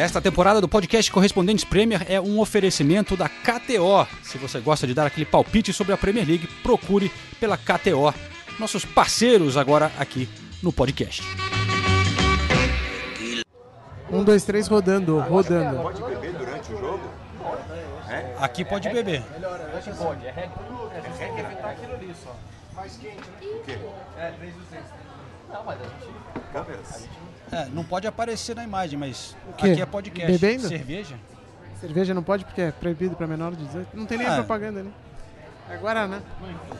Esta temporada do podcast Correspondentes Premier é um oferecimento da KTO. Se você gosta de dar aquele palpite sobre a Premier League, procure pela KTO, nossos parceiros agora aqui no podcast. Um, dois, três, rodando, rodando. Pode beber durante o jogo? Aqui pode beber. Câmeras? É, não pode aparecer na imagem, mas quê? aqui é podcast. Bebendo? Cerveja? Cerveja não pode porque é proibido para menor de 18. Não tem nem a Ah. propaganda, né? É Guaraná.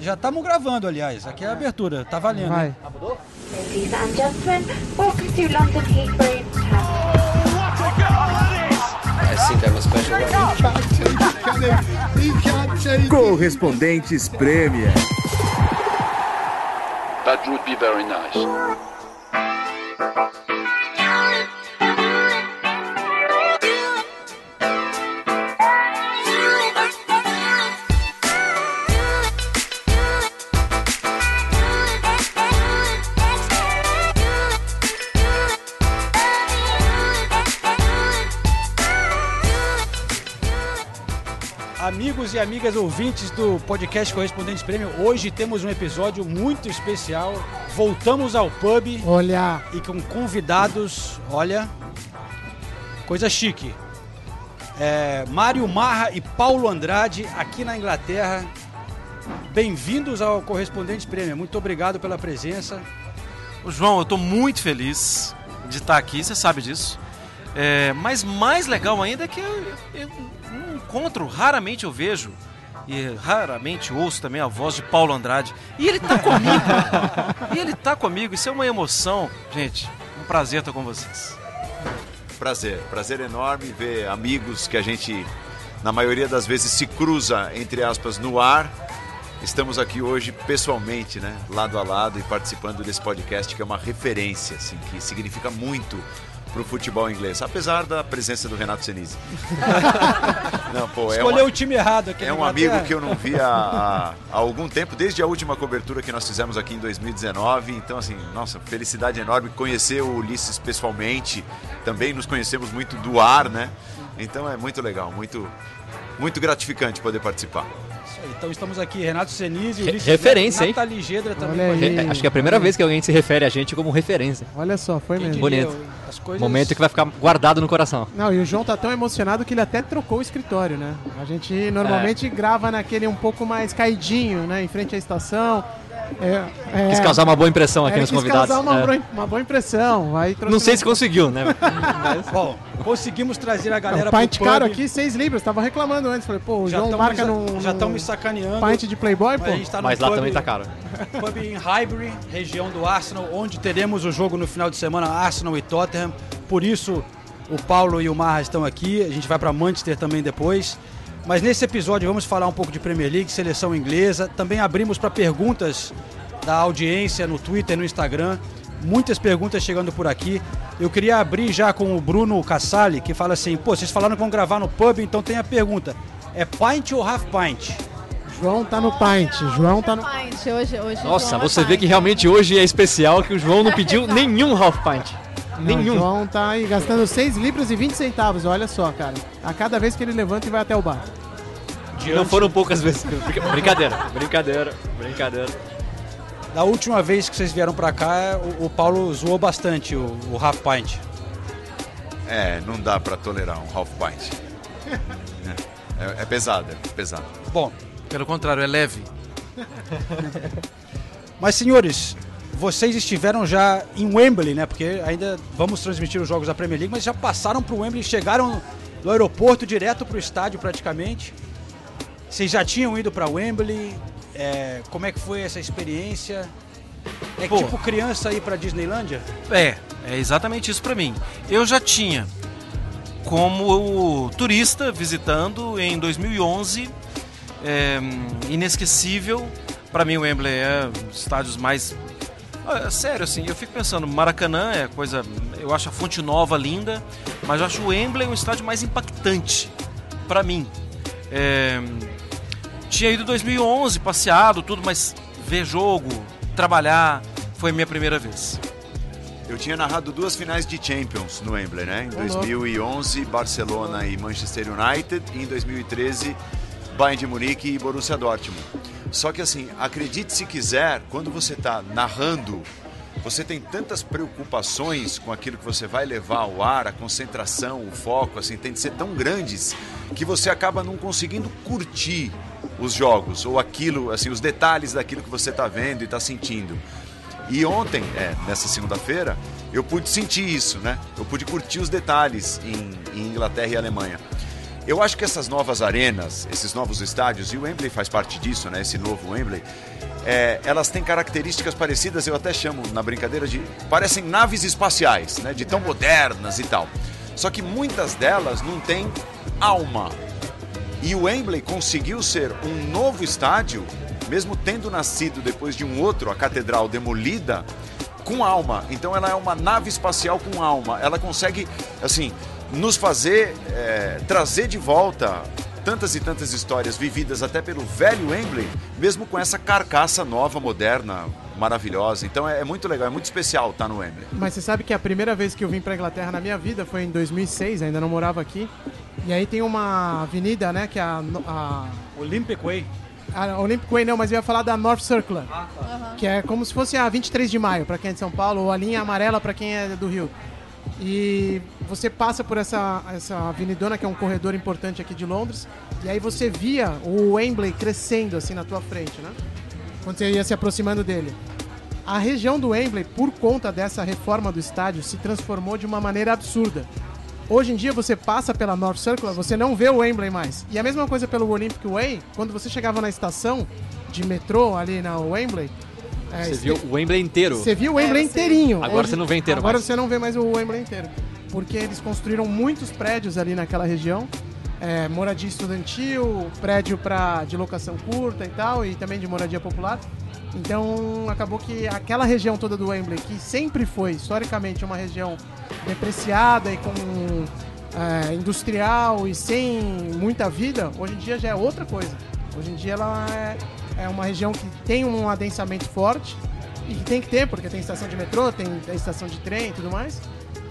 Já estamos gravando, aliás. Aqui é a abertura. Tá valendo. Vai. Ladies and gentlemen, welcome to London Heathrow I think I'm a special one. Correspondentes Premier. That would be very nice. Amigos e amigas ouvintes do podcast Correspondentes Prêmio, hoje temos um episódio muito especial. Voltamos ao pub Olha, e com convidados, olha, coisa chique. É, Mário Marra e Paulo Andrade aqui na Inglaterra. Bem-vindos ao Correspondentes Prêmio. Muito obrigado pela presença. Ô, João, eu tô muito feliz de estar aqui, você sabe disso. É, mas mais legal ainda é que eu, eu não encontro, raramente eu vejo e raramente ouço também a voz de Paulo Andrade. E ele tá comigo. e ele tá comigo, isso é uma emoção. Gente, um prazer estar com vocês. Prazer, prazer enorme ver amigos que a gente, na maioria das vezes, se cruza, entre aspas, no ar. Estamos aqui hoje pessoalmente, né, lado a lado e participando desse podcast que é uma referência, assim, que significa muito pro futebol inglês, apesar da presença do Renato Senise. Não, pô, é Escolheu uma- o time errado aqui É um amigo que eu não via há, há algum tempo, desde a última cobertura que nós fizemos aqui em 2019. Então, assim, nossa, felicidade enorme conhecer o Ulisses pessoalmente. Também nos conhecemos muito do ar, né? Então é muito legal, muito, muito gratificante poder participar. Aí, Então estamos aqui, Renato Senise, Re- referência, hein? Nathalie Gedra também Olha com a aí. gente. Acho que é a primeira vez que alguém se refere a gente como referência. olha só, foi Quem mesmo. Bonito. As coisas... Momento que vai ficar guardado no coração. Não, e o João tá tão emocionado que ele até trocou o escritório, né? A gente normalmente grava naquele um pouco mais caidinho, né? Em frente à estação. É, é, Quis causar uma boa impressão aqui é, nos quis convidados. causar uma, É. boa- uma boa impressão. Não sei se conseguiu, né? Bom, conseguimos trazer a Não, galera pint pro pub. caro aqui, 6 libras. Tava reclamando antes. Falei, pô, o Já João marca me, num, Já estão me sacaneando. pint de Playboy, Mas pô. gente tá Mas lá pub- também tá caro. Pub em Highbury, região do Arsenal, onde teremos o jogo no final de semana Arsenal e Tottenham. Por isso o Paulo e o Marra estão aqui. A gente vai para Manchester também depois. Mas nesse episódio vamos falar um pouco de Premier League, seleção inglesa. Também abrimos para perguntas da audiência no Twitter, no Instagram. Muitas perguntas chegando por aqui. Eu queria abrir já com o Bruno Cassali, que fala assim: pô, vocês falaram que vão gravar no pub, então tem a pergunta: é pint ou half pint? João tá no pint. João tá no. Pint, hoje, hoje Nossa, é você vê pint. que realmente hoje é especial que o João não pediu nenhum half pint. Não, Nenhum. O João tá aí gastando 6 libras e 20 centavos. Olha só, cara. A cada vez que ele levanta e vai até o bar. Não foram poucas vezes. Brinca- Brincadeira, brincadeira, brincadeira. Da última vez que vocês vieram pra cá, o, o Paulo zoou bastante o, o half pint. É, não dá pra tolerar um half pint. É, é pesado, é pesado. Bom, Pelo contrário, é leve. mas senhores, vocês estiveram já em Wembley, né? Porque ainda vamos transmitir os jogos da Premier League, mas já passaram pro Wembley, chegaram do aeroporto direto pro estádio praticamente. Vocês já tinham ido pra Wembley? É, como é que foi essa experiência? É Pô. tipo criança ir pra Disneylândia? É, é exatamente isso pra mim. Eu já tinha como turista visitando em 2011, é, inesquecível. Pra mim o Wembley é um dos estádios mais Ah, sério assim, eu fico pensando, Maracanã é coisa, eu acho a Fonte Nova linda, mas eu acho o Wembley um estádio mais impactante pra mim. É, tinha ido em 2011, passeado, tudo, mas ver jogo, trabalhar, foi a minha primeira vez. Eu tinha narrado duas finais de Champions no Wembley, né? Em Ô, louco. 2011, Barcelona e Manchester United. E em 2013, Bayern de Munique e Borussia Dortmund. Só que assim, acredite se quiser, quando você está narrando, você tem tantas preocupações com aquilo que você vai levar ao ar, a concentração, o foco, assim, tem de ser tão grandes que você acaba não conseguindo curtir os jogos ou aquilo, assim, os detalhes daquilo que você está vendo e está sentindo. E ontem, é, nessa segunda-feira, eu pude sentir isso, né? Eu pude curtir os detalhes em, em Inglaterra e Alemanha. Eu acho que essas novas arenas, esses novos estádios, e o Wembley faz parte disso, né? Esse novo Wembley, é, elas têm características parecidas, eu até chamo na brincadeira de. parecem naves espaciais, né? De tão modernas e tal. Só que muitas delas não têm alma. E o Wembley conseguiu ser um novo estádio, mesmo tendo nascido depois de um outro, a catedral demolida, com alma. Então ela é uma nave espacial com alma. Ela consegue, assim, nos fazer é, trazer de volta tantas e tantas histórias vividas até pelo velho Wembley, mesmo com essa carcaça nova, moderna, maravilhosa. Então é, é muito legal, é muito especial estar no Wembley. Mas você sabe que a primeira vez que eu vim pra Inglaterra na minha vida foi em 2006, ainda não morava aqui. E aí tem uma avenida, né, que é a, a, Olympic Way. a Olympic Way não, mas eu ia falar da North Circular. Que é como se fosse a 23 de maio pra quem é de São Paulo, ou a linha amarela pra quem é do Rio. E você passa por essa, essa avenidona, que é um corredor importante aqui de Londres, e aí você via o Wembley crescendo assim na tua frente, né? Quando você ia se aproximando dele. A região do Wembley, por conta dessa reforma do estádio, se transformou de uma maneira absurda. Hoje em dia você passa pela North Circular, você não vê o Wembley mais. E a mesma coisa pelo Olympic Way, quando você chegava na estação de metrô ali na Wembley, é, Você viu o Wembley inteiro. você viu o Wembley inteirinho. Agora você não vê inteiro Agora mais. você não vê mais o Wembley inteiro. Porque eles construíram muitos prédios ali naquela região. É, moradia estudantil, prédio pra, de locação curta e tal, e também de moradia popular. Então acabou que aquela região toda do Wembley, que sempre foi historicamente uma região depreciada e com é, industrial e sem muita vida, hoje em dia já é outra coisa. Hoje em dia ela é, é uma região que tem um adensamento forte e que tem que ter, porque tem estação de metrô, tem estação de trem e tudo mais.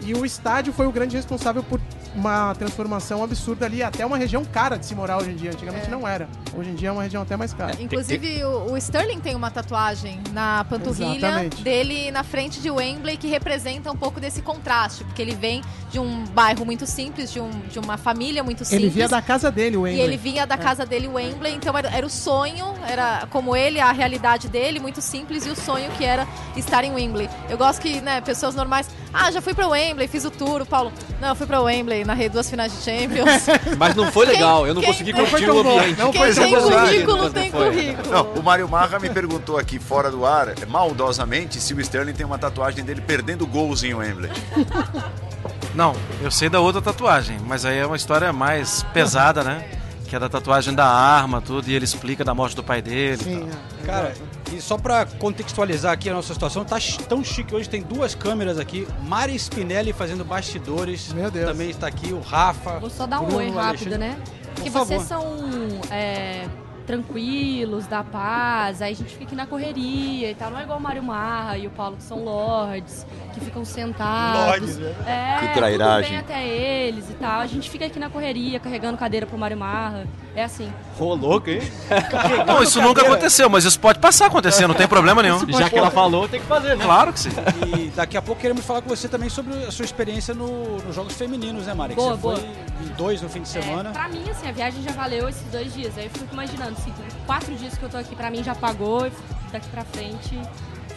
E o estádio foi o grande responsável por uma transformação absurda ali, até uma região cara de se morar hoje em dia. Antigamente É. não era. Hoje em dia é uma região até mais cara. Inclusive, o, o Sterling tem uma tatuagem na panturrilha Exatamente. dele na frente de Wembley que representa um pouco desse contraste, porque ele vem de um bairro muito simples, de, um, de uma família muito simples. Ele via da casa dele, o E Wembley. ele vinha da casa dele, Wembley, então era, era o sonho, era como ele, a realidade dele, muito simples, e o sonho que era estar em Wembley. Eu gosto que, né, pessoas normais, ah, já fui pra Wembley, fiz o tour, o Paulo, não, eu fui pra Wembley, narrei duas finais de Champions. Mas não foi legal, eu não quem- consegui não curtir foi o ambiente. não Quem foi tem tão bom. currículo não tem currículo. Não, o Mário Marra me perguntou aqui fora do ar, maldosamente, se o Sterling tem uma tatuagem dele perdendo gols em Wembley. Não, eu sei da outra tatuagem, mas aí é uma história mais pesada, né? Que é da tatuagem da arma, tudo, e ele explica da morte do pai dele. e Sim, tal. é. Cara, e só pra contextualizar aqui a nossa situação, tá tão chique hoje, tem duas câmeras aqui. Mari Spinelli fazendo bastidores. Meu Deus. Também está aqui o Rafa. Vou só dar um Bruno, oi rápido, Alexandre. né? Porque Por vocês são é, tranquilos, da paz, aí a gente fica aqui na correria e tal. Não é igual o Mário Marra e o Paulo, que são lords, que ficam sentados. Lords, né? É, Que trairagem. tudo bem até eles e tal. A gente fica aqui na correria, carregando cadeira pro Mário Marra. É assim. Ô, louco, hein? Não, isso nunca aconteceu, mas isso pode passar a acontecer, não tem problema nenhum. Já que ela falou, tem que fazer, né? Claro que sim. E daqui a pouco queremos falar com você também sobre a sua experiência no- nos Jogos Femininos, né, Mari? Que Boa, você boa. foi em dois no fim de semana. É, pra mim, assim, a viagem já valeu esses dois dias. Aí eu fico imaginando, assim, quatro dias que eu tô aqui, pra mim já pagou, e daqui pra frente.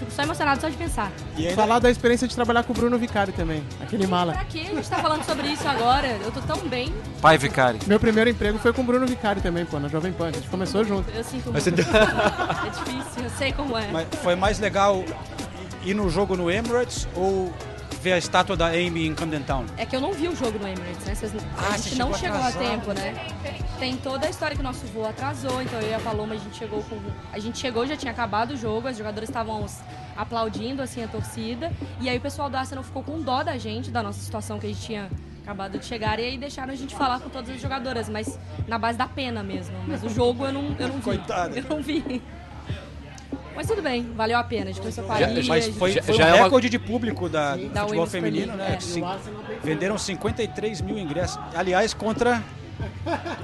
Fico só emocionado só de pensar. E ainda, Falar da experiência de trabalhar com o Bruno Vicari também, aquele mala. Pra que a gente tá falando sobre isso agora? Eu tô tão bem, Pai Vicari. Meu primeiro emprego foi com o Bruno Vicari também, pô, na Jovem Pan. A gente começou junto. eu sinto Mas muito. você- É difícil, eu sei como é. mas foi mais legal ir no jogo no Emirates ou ver a estátua da Amy em Camden Town? É que eu não vi o jogo no Emirates, né? Vocês- Ah, a gente não chegou chegou a tempo, né? Tem toda a história que o nosso voo atrasou, então eu e a Paloma, a gente chegou com... A gente chegou, já tinha acabado o jogo, os jogadores estavam aplaudindo, assim, a torcida, e aí o pessoal do Arsenal ficou com dó da gente, da nossa situação que a gente tinha acabado de chegar, e aí deixaram a gente falar com todas as jogadoras, mas na base da pena mesmo. Mas o jogo eu não, eu não vi. Coitada. Eu não vi. Mas tudo bem, valeu a pena. A gente começou com a Já- Liga, Mas foi, Já- foi já um é uma- recorde de público da, do Da futebol feminino, né? Cin- venderam 53 mil ingressos. Aliás, contra.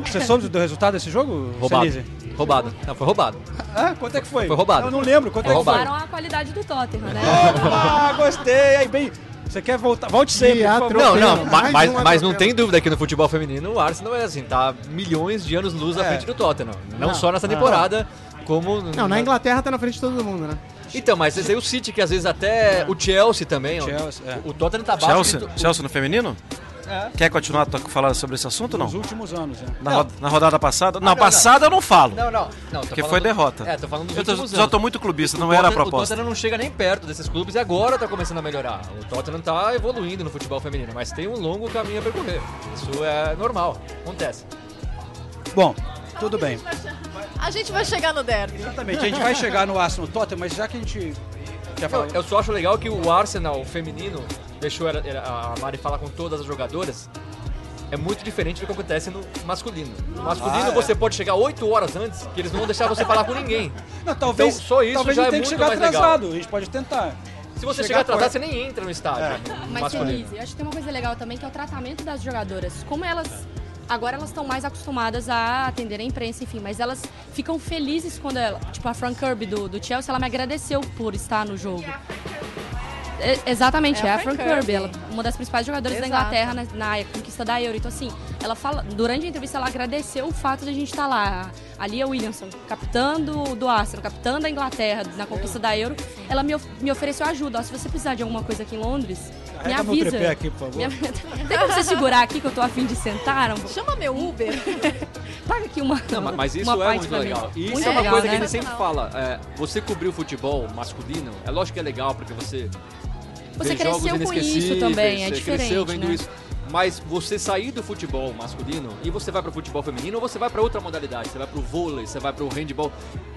Você soube do resultado desse jogo? Roubado. Celise? Roubado. Não, foi roubado. Ah, quanto é que foi? Foi roubado. Eu não lembro. Quanto Foi é que foi? Roubaram a qualidade do Tottenham, né? Ah, gostei. Aí, bem. Você quer voltar? Volte sempre. Não, não, mas, um mas não tem dúvida que no futebol feminino o Arsenal é assim, tá milhões de anos luz à É. frente do Tottenham. Não, Não, só nessa não. Como. Não, na Inglaterra tá na frente de todo mundo, né? Então, mas esse aí o City, que às vezes até o Chelsea também. ó. Chelsea, é. O Tottenham tá abaixo. Chelsea, Chelsea no feminino? Quer continuar falando sobre esse assunto ou não? Nos últimos anos, né? Na, ro- na rodada passada? não, não, passada eu não falo. Não, não. não Porque falando- foi derrota. É, tô falando dos Eu tô- últimos já anos. tô muito clubista, não O era a Tottenham- proposta. O Tottenham não chega nem perto desses clubes e agora tá começando a melhorar. O Tottenham tá evoluindo no futebol feminino, mas tem um longo caminho a percorrer. Isso é normal, acontece. Bom, tudo bem. A gente vai chegar no derby. Exatamente. A gente vai chegar no Arsenal Tottenham, mas já que a gente. Quer Não, falar? eu só acho legal que o Arsenal feminino deixou a Mari falar com todas as jogadoras. É muito diferente do que acontece no masculino. No masculino Ah, é. você pode chegar 8 horas antes, que eles não vão deixar você falar com ninguém. Não, talvez, Então, só isso talvez já é tenha que muito chegar mais legal. atrasado. A gente pode tentar. Se você Chegar chegar atrasado, você nem entra no estádio. no Mas, masculino. Denise, eu acho que tem uma coisa legal também, que é o tratamento das jogadoras. Como elas. Agora elas estão mais acostumadas a atender a imprensa, enfim, mas elas ficam felizes quando ela. Tipo, a Frank Kirby do, do Chelsea, ela me agradeceu por estar no jogo. É, exatamente, é, a Frank Kirby, ela, uma das principais jogadoras Exato. da Inglaterra na, na conquista da Euro. Então, assim, ela fala, durante a entrevista, ela agradeceu o fato de a gente estar lá. A Lia Williamson, capitã do, do Arsenal, capitã da Inglaterra na conquista da Euro, ela me, me ofereceu ajuda. Ó, se você precisar de alguma coisa aqui em Londres, me meu avisa. aqui, por favor. Me- Tem como você segurar aqui que eu tô afim de sentar? Chama meu Uber. Paga aqui uma. Não, ma- mas isso uma é muito legal. E isso Muito é uma legal, coisa né? que a gente sempre fala. é, você cobrir o futebol masculino, é lógico que é legal, porque você. Você cresceu com isso também, é você diferente, cresceu vendo né? isso. Mas você sair do futebol masculino e você vai pro futebol feminino ou você vai pra outra modalidade, você vai pro vôlei, você vai pro handball.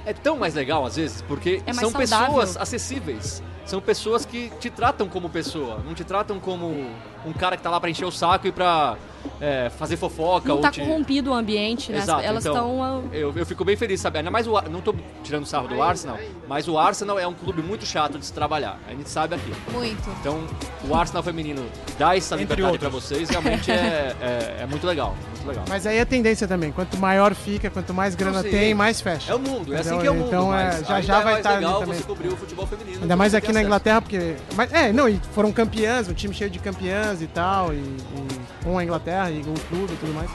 É tão mais legal às vezes, porque É são saudável. pessoas acessíveis. São pessoas que te tratam como pessoa, não te tratam como um cara que tá lá pra encher o saco e pra é, fazer fofoca Não ou tá te... corrompido o ambiente, né? Exato, Elas então, estão. eu, eu fico bem feliz, sabe? Ainda mais o Ar- não tô tirando sarro do Arsenal, mas o Arsenal é um clube muito chato de se trabalhar. A gente sabe aqui. Muito. Então, o Arsenal feminino dá essa Entre liberdade pra outros. vocês, realmente é, é, é muito legal, muito legal. Mas aí é tendência também. Quanto maior fica, quanto mais grana tem, mais fecha. É o mundo, é assim que é o mundo. Então, é, mas já já é vai estar ali legal também. você cobrir o futebol feminino. Ainda mais aqui na. Inglaterra, porque. Mas, é, não, e foram campeãs, um time cheio de campeãs e tal, e, e com a Inglaterra e com o clube e tudo mais.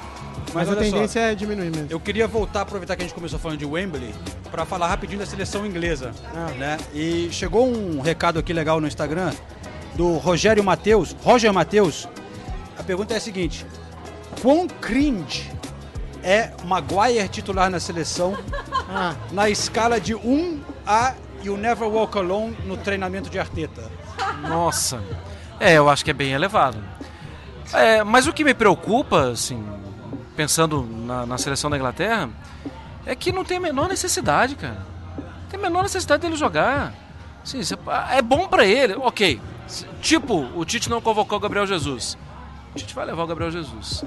Mas, a olha só, tendência é diminuir mesmo. Eu queria voltar, aproveitar que a gente começou falando de Wembley, para falar rapidinho da seleção inglesa. Ah. Né? E chegou um recado aqui legal no Instagram do Rogério Matheus, Roger Matheus. A pergunta é a seguinte: quão cringe é Maguire titular na seleção Ah, na escala de 1 a You Never Walk Alone no treinamento de Arteta? Nossa. É, eu acho que é bem elevado. É, mas o que me preocupa, assim, pensando na, na seleção da Inglaterra, é que não tem a menor necessidade, cara. Não tem a menor necessidade dele jogar. Assim, é bom pra ele, ok. Tipo, o Tite não convocou o Gabriel Jesus. O Tite vai levar o Gabriel Jesus.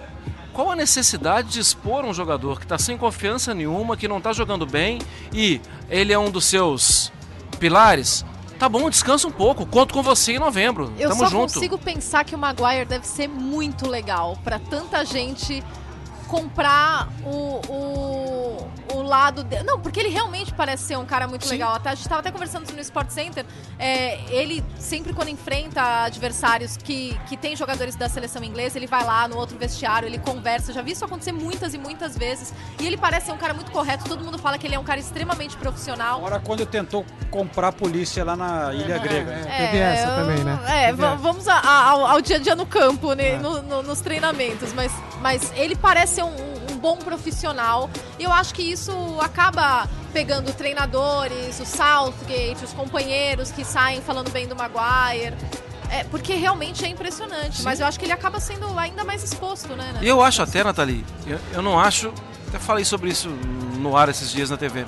Qual a necessidade de expor um jogador que está sem confiança nenhuma, que não está jogando bem e ele é um dos seus pilares? Tá bom, descansa um pouco. Conto com você em novembro. Eu Tamo só junto. consigo pensar que o Maguire deve ser muito legal pra tanta gente comprar o, o, o lado dele. Não, porque ele realmente parece ser um cara muito Sim. legal. Até, a gente estava até conversando no Sport Center. é, ele, sempre quando enfrenta adversários que, que tem jogadores da seleção inglesa, ele vai lá no outro vestiário, ele conversa. Já vi isso acontecer muitas e muitas vezes. E ele parece ser um cara muito correto. Todo mundo fala que ele é um cara extremamente profissional. Agora quando tentou comprar a polícia lá na Ilha Grega. é, teve essa eu- também, né? É, vamos a- a- ao, ao dia a dia no campo, né, É. no- no- nos treinamentos, mas, mas ele parece ser um, um bom profissional. E eu acho que isso acaba pegando treinadores, o Southgate, os companheiros que saem falando bem do Maguire. É, porque realmente é impressionante, mas eu acho que ele acaba sendo ainda mais exposto, né? E eu acho até, Nathalie, eu, eu não acho. Até falei sobre isso no ar esses dias na TV.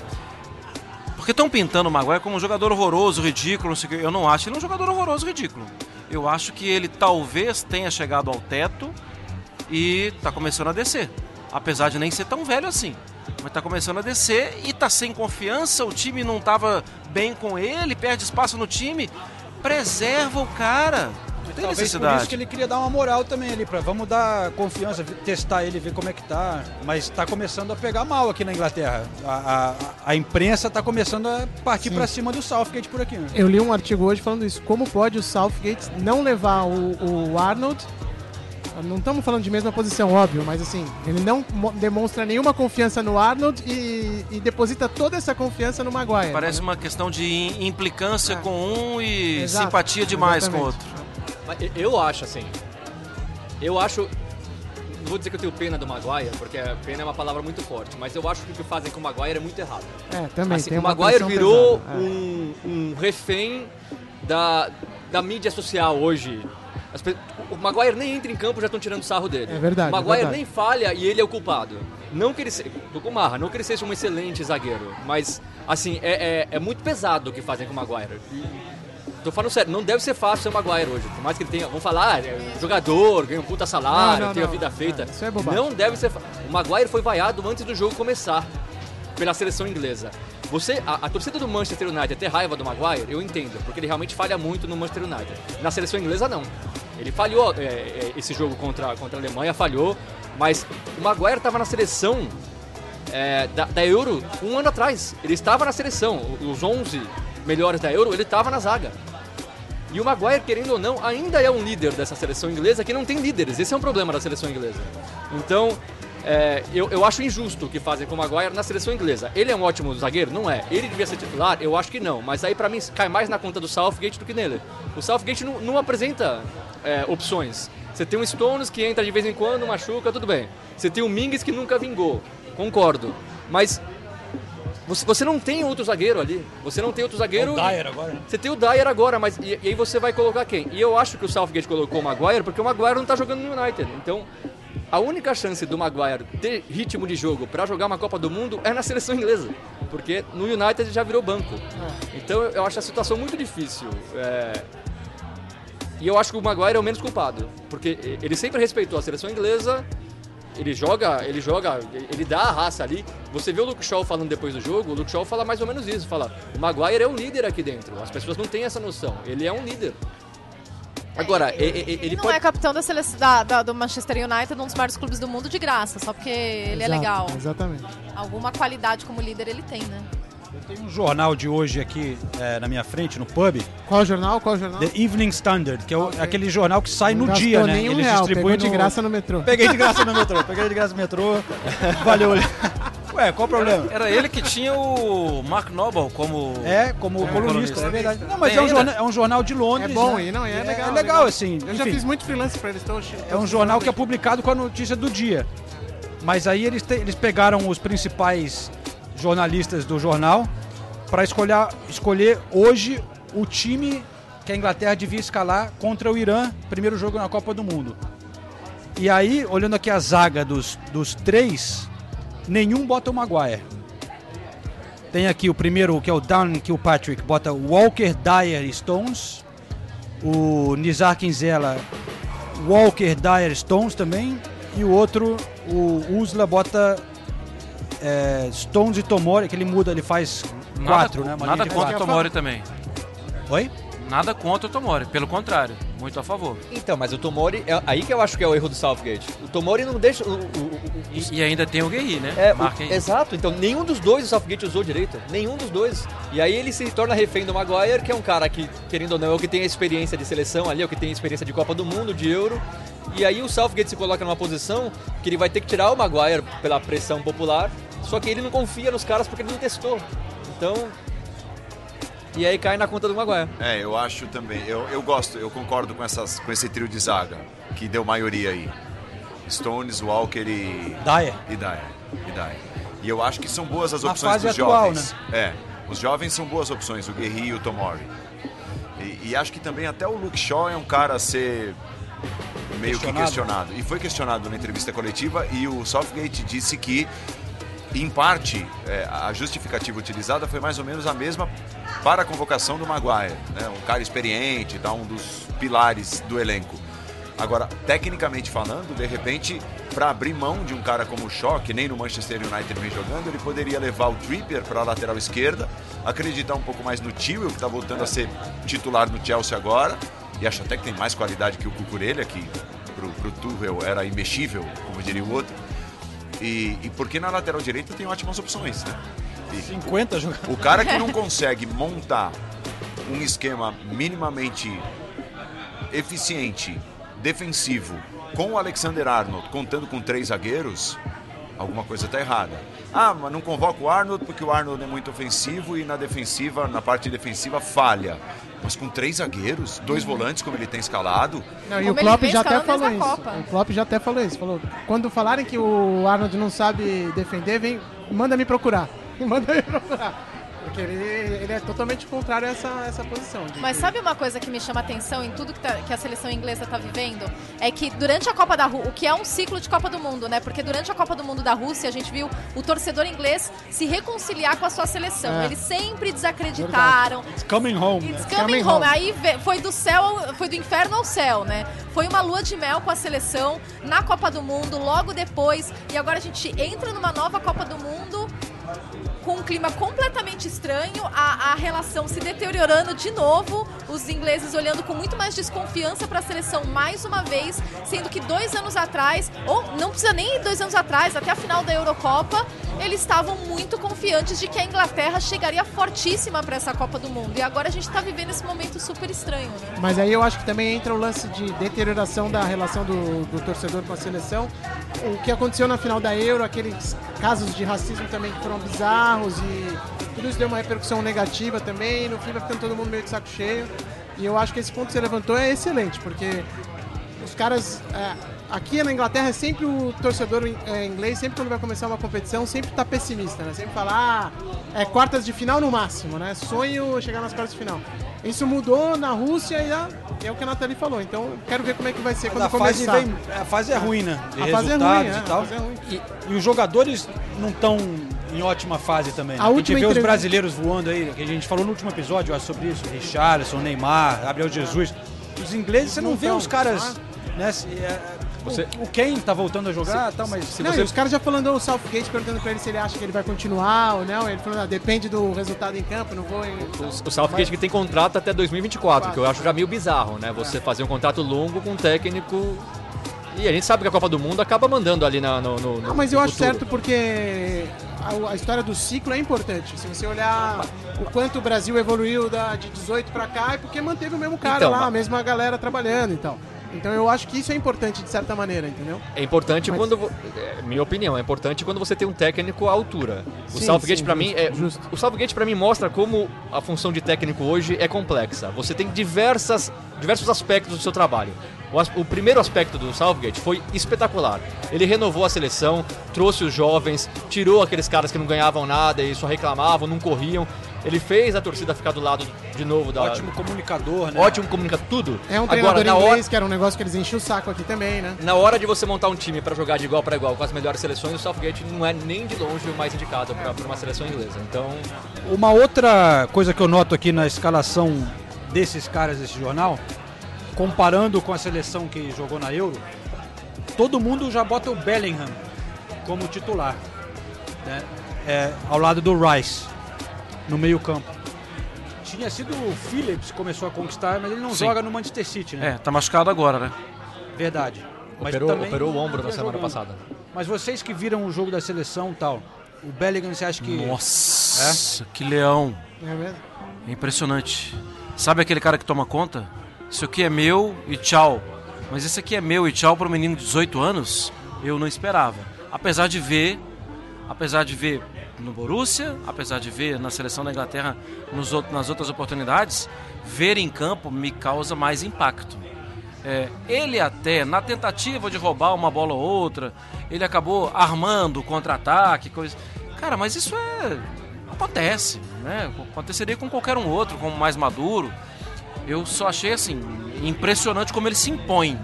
Porque estão pintando o Maguire como um jogador horroroso, ridículo, não sei o quê. Eu não acho ele um jogador horroroso, ridículo. Eu acho que ele talvez tenha chegado ao teto e tá começando a descer. Apesar de nem ser tão velho assim. mas tá começando a descer e tá sem confiança, o time não tava bem com ele, perde espaço no time. Preserva o cara. Não tem Talvez por necessidade. isso que ele queria dar uma moral também ali, pra vamos dar confiança, testar ele, ver como é que tá. Mas tá começando a pegar mal aqui na Inglaterra. A, a, a imprensa tá começando a partir pra cima do Southgate por aqui. né? Eu li um artigo hoje falando isso. Como pode o Southgate não levar o, o Arnold? Não estamos falando de mesma posição, óbvio, mas assim, ele não mo- demonstra nenhuma confiança no Arnold e, e deposita toda essa confiança no Maguire. Parece né? uma questão de im- implicância com um e Exato, simpatia demais com o exatamente. outro. Eu- acho assim. Eu acho. Não vou dizer que eu tenho pena do Maguire, porque a pena é uma palavra muito forte, mas eu acho que o que fazem com o Maguire é muito errado. É, também Assim, tem o Maguire virou pesada, é. um, um refém da, da mídia social hoje. As o Maguire nem entra em campo já estão tirando sarro dele. É verdade, O Maguire é verdade. nem falha e ele é o culpado. Não que ele seja. Do Kumarra, não que ele seja um excelente zagueiro, mas assim, é, é, é muito pesado o que fazem com o Maguire. Tô falando sério, não deve ser fácil ser o Maguire hoje. Por mais que ele tenha. Vamos falar, ah, é jogador, ganha um puta salário, Não, não, tem a vida feita. É, isso é bobagem. não deve ser fácil. O Maguire foi vaiado antes do jogo começar pela seleção inglesa. Você, a, a torcida do Manchester United ter raiva do Maguire, eu entendo, porque ele realmente falha muito no Manchester United. Na seleção inglesa, não. Ele falhou é, é, esse jogo contra, contra a Alemanha, falhou, mas o Maguire estava na seleção é, da, da Euro um ano atrás. Ele estava na seleção, os 11 melhores da Euro, ele estava na zaga. E o Maguire, querendo ou não, ainda é um líder dessa seleção inglesa que não tem líderes. Esse é um problema da seleção inglesa. Então, é, eu, eu acho injusto o que fazem com o Maguire na seleção inglesa. Ele é um ótimo zagueiro? Não é. Ele devia ser titular? Eu acho que não. Mas aí, pra mim, cai mais na conta do Southgate do que nele. O Southgate não, não apresenta é, opções. Você tem um Stones que entra de vez em quando, machuca, tudo bem. Você tem o Mings que nunca vingou. Concordo. Mas você, não tem outro zagueiro ali. Você não tem outro zagueiro. O Dyer agora, né? Você tem o Dyer agora, mas e, e aí você vai colocar quem? E eu acho que o Southgate colocou o Maguire porque o Maguire não tá jogando no United. Então, a única chance do Maguire ter ritmo de jogo para jogar uma Copa do Mundo é na seleção inglesa. Porque no United já virou banco. Então eu acho a situação muito difícil. É, E eu acho que o Maguire é o menos culpado. Porque ele sempre respeitou a seleção inglesa. Ele joga, ele joga, ele dá a raça ali. Você vê o Luke Shaw falando depois do jogo, o Luke Shaw fala mais ou menos isso, fala, o Maguire é um líder aqui dentro. As pessoas não têm essa noção. Ele é um líder. Agora, e- e- ele, Ele não pode é capitão da seleção da, da- do Manchester United, um dos maiores clubes do mundo, de graça, só porque ele é Exato, legal. Exatamente. Alguma qualidade como líder ele tem, né? Tem um jornal de hoje aqui é, na minha frente, no pub, Qual jornal? Qual jornal? The Evening Standard, que é o- Ok. aquele jornal que sai no Não dia, gastou né? Eles real, distribuem pegou de no- graça no metrô. Peguei de graça no metrô, peguei de graça no metrô. Valeu. Ué, qual o problema? Era ele que tinha o Mark Noble como. É, como colunista, colunista. é verdade. Não, mas é um, jornal, é um jornal de É Londres. bom, né? e não, e é legal. É legal, assim. Eu já enfim. fiz muito freelance pra eles, então... É um jornal que é publicado com a notícia do dia. Mas aí eles, te- eles pegaram os principais jornalistas do jornal para escolher, escolher hoje o time que a Inglaterra devia escalar contra o Irã, primeiro jogo na Copa do Mundo. E aí, olhando aqui a zaga dos, dos três, nenhum bota o Maguire. Tem aqui o primeiro, que é o Dan Kilpatrick, bota Walker, Dyer Stones. O Nizar Quinzela Walker Dyer Stones também. E o outro, o Usla, bota é, Stones e Tomori, que ele muda, ele faz Nada, quatro, né? Uma nada contra o. Tomori também. Oi? Nada contra o Tomori, pelo contrário, muito a favor. Então, mas o Tomori, é aí que eu acho que é o erro do Southgate. O Tomori não deixa. O, o- o- E, e ainda tem o Guerri, né? É, Marca aí. exato, então nenhum dos dois o Southgate usou direito. Nenhum dos dois. E aí ele se torna refém do Maguire, que é um cara que, querendo ou não, é o que tem a experiência de seleção ali, é o que tem a experiência de Copa do Mundo, de Euro. E aí o Southgate se coloca numa posição que ele vai ter que tirar o Maguire pela pressão popular, só que ele não confia nos caras porque ele não testou. Então. E aí cai na conta do Maguire. É, eu acho também. Eu, eu gosto, eu concordo com, essas, com esse trio de zaga, que deu maioria aí. Stones, Walker e. Dyer. E Dyer. E Dyer. E eu acho que são boas as opções dos atual, jovens. É, os jovens são boas opções, o Guerri e o Tomori. E, e acho que também até o Luke Shaw é um cara a ser meio que Questionado. questionado. E foi questionado na entrevista coletiva e o Southgate disse que, em parte, é, a justificativa utilizada foi mais ou menos a mesma para a convocação do Maguire. Né? Um cara experiente, tá? um dos pilares do elenco. Agora, tecnicamente falando, de repente, para abrir mão de um cara como o Shaw, que nem no Manchester United vem jogando, ele poderia levar o Trippier para a lateral esquerda, acreditar um pouco mais no Tio, que está voltando a ser titular no Chelsea agora, e acho até que tem mais qualidade que o Cucurella, que pro, pro Tuchel era imexível, como diria o outro. E, e porque na lateral direita tem ótimas opções, né? E 50 jogadores. o cara que não consegue montar um esquema minimamente eficiente, defensivo, com o Alexander Arnold contando com três zagueiros, alguma coisa está errada. Ah, mas não convoca o Arnold porque o Arnold é muito ofensivo e na defensiva, na parte defensiva, falha. Mas com três zagueiros, dois volantes como ele tem escalado, Não, e o Klopp já até falou isso. Copa. O Klopp já até falou isso. Falou, quando falarem que o Arnold não sabe defender, vem, manda me procurar. Manda me procurar. Porque ele, ele é totalmente contrário a essa, essa posição. de Mas sabe uma coisa que me chama atenção em tudo que, tá- que a seleção inglesa está vivendo? É que durante a Copa da Rússia, o que é um ciclo de Copa do Mundo, né? Porque durante a Copa do Mundo da Rússia, a gente viu o torcedor inglês se reconciliar com a sua seleção. É. Eles sempre desacreditaram. It's coming home. It's It's coming coming home. home. Aí foi do céu, ao- foi do inferno ao céu, né? Foi uma lua de mel com a seleção na Copa do Mundo, logo depois. E agora a gente entra numa nova Copa do Mundo com um clima completamente estranho, a, a relação se deteriorando de novo, os ingleses olhando com muito mais desconfiança para a seleção mais uma vez, sendo que dois anos atrás, ou não precisa nem dois anos atrás, até a final da Eurocopa, eles estavam muito confiantes de que a Inglaterra chegaria fortíssima para essa Copa do Mundo. E agora a gente está vivendo esse momento super estranho, né? Mas aí eu acho que também entra o lance de deterioração da relação do, do torcedor com a seleção. O que aconteceu na final da Euro, aqueles casos de racismo também que foram bizarros e tudo isso deu uma repercussão negativa também. No fim vai ficando todo mundo meio de saco cheio. E eu acho que esse ponto que você levantou é excelente, porque os caras. é, aqui na Inglaterra é sempre o torcedor é, inglês, sempre quando vai começar uma competição, sempre tá pessimista, né? Sempre fala, ah, é quartas de final no máximo, né? Sonho chegar nas quartas de final. Isso mudou na Rússia e é, é o que a Nathalie falou. Então, quero ver como é que vai ser Mas quando a fase, começar. vem, a fase é ruim, né? De A fase é resultados ruim, é, e tal. fase é. E, e os jogadores não estão em ótima fase também. Né? A A, gente última vê os entrevista- brasileiros voando aí, que a gente falou no último episódio eu acho, sobre isso. Richarlison, Neymar, Gabriel Jesus. Os ingleses, você não, Não vê tão, os caras... ah. Né, se- é, Você- o, Kane tá voltando a jogar, tal, mas... se Não, você- os caras já falando o Southgate perguntando pra ele se ele acha que ele vai continuar ou não. Ele falou, ah, depende do resultado em campo, não vou. em- O, o Southgate que tem contrato até 2024, que eu acho já meio bizarro, né? Você fazer um contrato longo com um técnico. E a gente sabe que a Copa do Mundo acaba mandando ali na, no, no, Não, mas no eu acho futuro. certo porque a, a história do ciclo é importante. Se você olhar o quanto o Brasil evoluiu da, de 18 pra cá, é porque manteve o mesmo cara Então, lá, mas- a mesma galera trabalhando e tal. Então eu acho que isso é importante de certa maneira, entendeu? É importante Mas- quando. é, minha opinião, é importante quando você tem um técnico à altura. O Sim, Southgate, pra mim, é. justo. O Southgate, pra mim, mostra como a função de técnico hoje é complexa. Você tem diversas, diversos aspectos do seu trabalho. O, o primeiro aspecto do Southgate foi espetacular. Ele renovou a seleção, trouxe os jovens, tirou aqueles caras que não ganhavam nada e só reclamavam, não corriam. Ele fez a torcida ficar do lado de novo da. Ótimo comunicador, né? Ótimo comunicador, tudo. É um Agora, treinador na hora, inglês, que era um negócio que eles enchiam o saco aqui também, né? na hora de você montar um time pra jogar de igual para igual com as melhores seleções, o Southgate não é nem de longe o mais indicado pra pra uma seleção inglesa. Então, Uma outra coisa que eu noto aqui na escalação desses caras desse jornal, comparando com a seleção que jogou na Euro, todo mundo já bota o Bellingham como titular, né? É, ao lado do Rice, no meio campo. Tinha sido o Phillips que começou a conquistar, mas ele não Sim. joga no Manchester City, né? É, tá machucado agora, né? Verdade. Mas operou, também operou o ombro na semana jogando. passada. Mas vocês que viram o jogo da seleção e tal, o Bellingham, você acha que... Nossa, que leão. É mesmo? É impressionante. Sabe aquele cara que toma conta? Isso aqui é meu e tchau. Mas esse aqui é meu e tchau para um menino de 18 anos? Eu não esperava. Apesar de ver, apesar de ver no Borussia, apesar de ver na seleção da Inglaterra nos nas outras oportunidades, ver em campo me causa mais impacto. É, ele até, na tentativa de roubar uma bola ou outra, ele acabou armando contra-ataque, coisa. Cara, mas isso é. acontece, né? Aconteceria com qualquer um outro, como mais maduro. Eu só achei assim, impressionante como ele se impõe.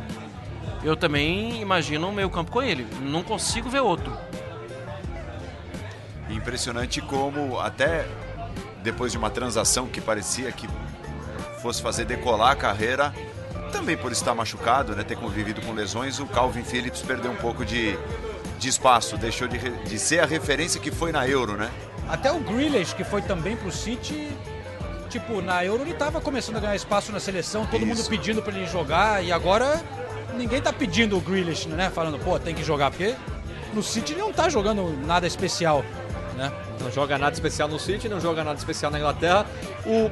Eu também imagino o meio campo com ele. Não consigo ver outro. Impressionante como até depois de uma transação que parecia que fosse fazer decolar a carreira, também por estar machucado, né, ter convivido com lesões, o Calvin Phillips perdeu um pouco de, de espaço, deixou de, de ser a referência que foi na Euro, né? Até o Grealish, que foi também pro City, tipo, na Euro ele tava começando a ganhar espaço na seleção, todo mundo Isso. pedindo pra ele jogar, e agora ninguém tá pedindo o Grealish, né? Falando, pô, tem que jogar, porque no City ele não tá jogando nada especial, né? Não joga nada especial no City, não joga nada especial na Inglaterra. O,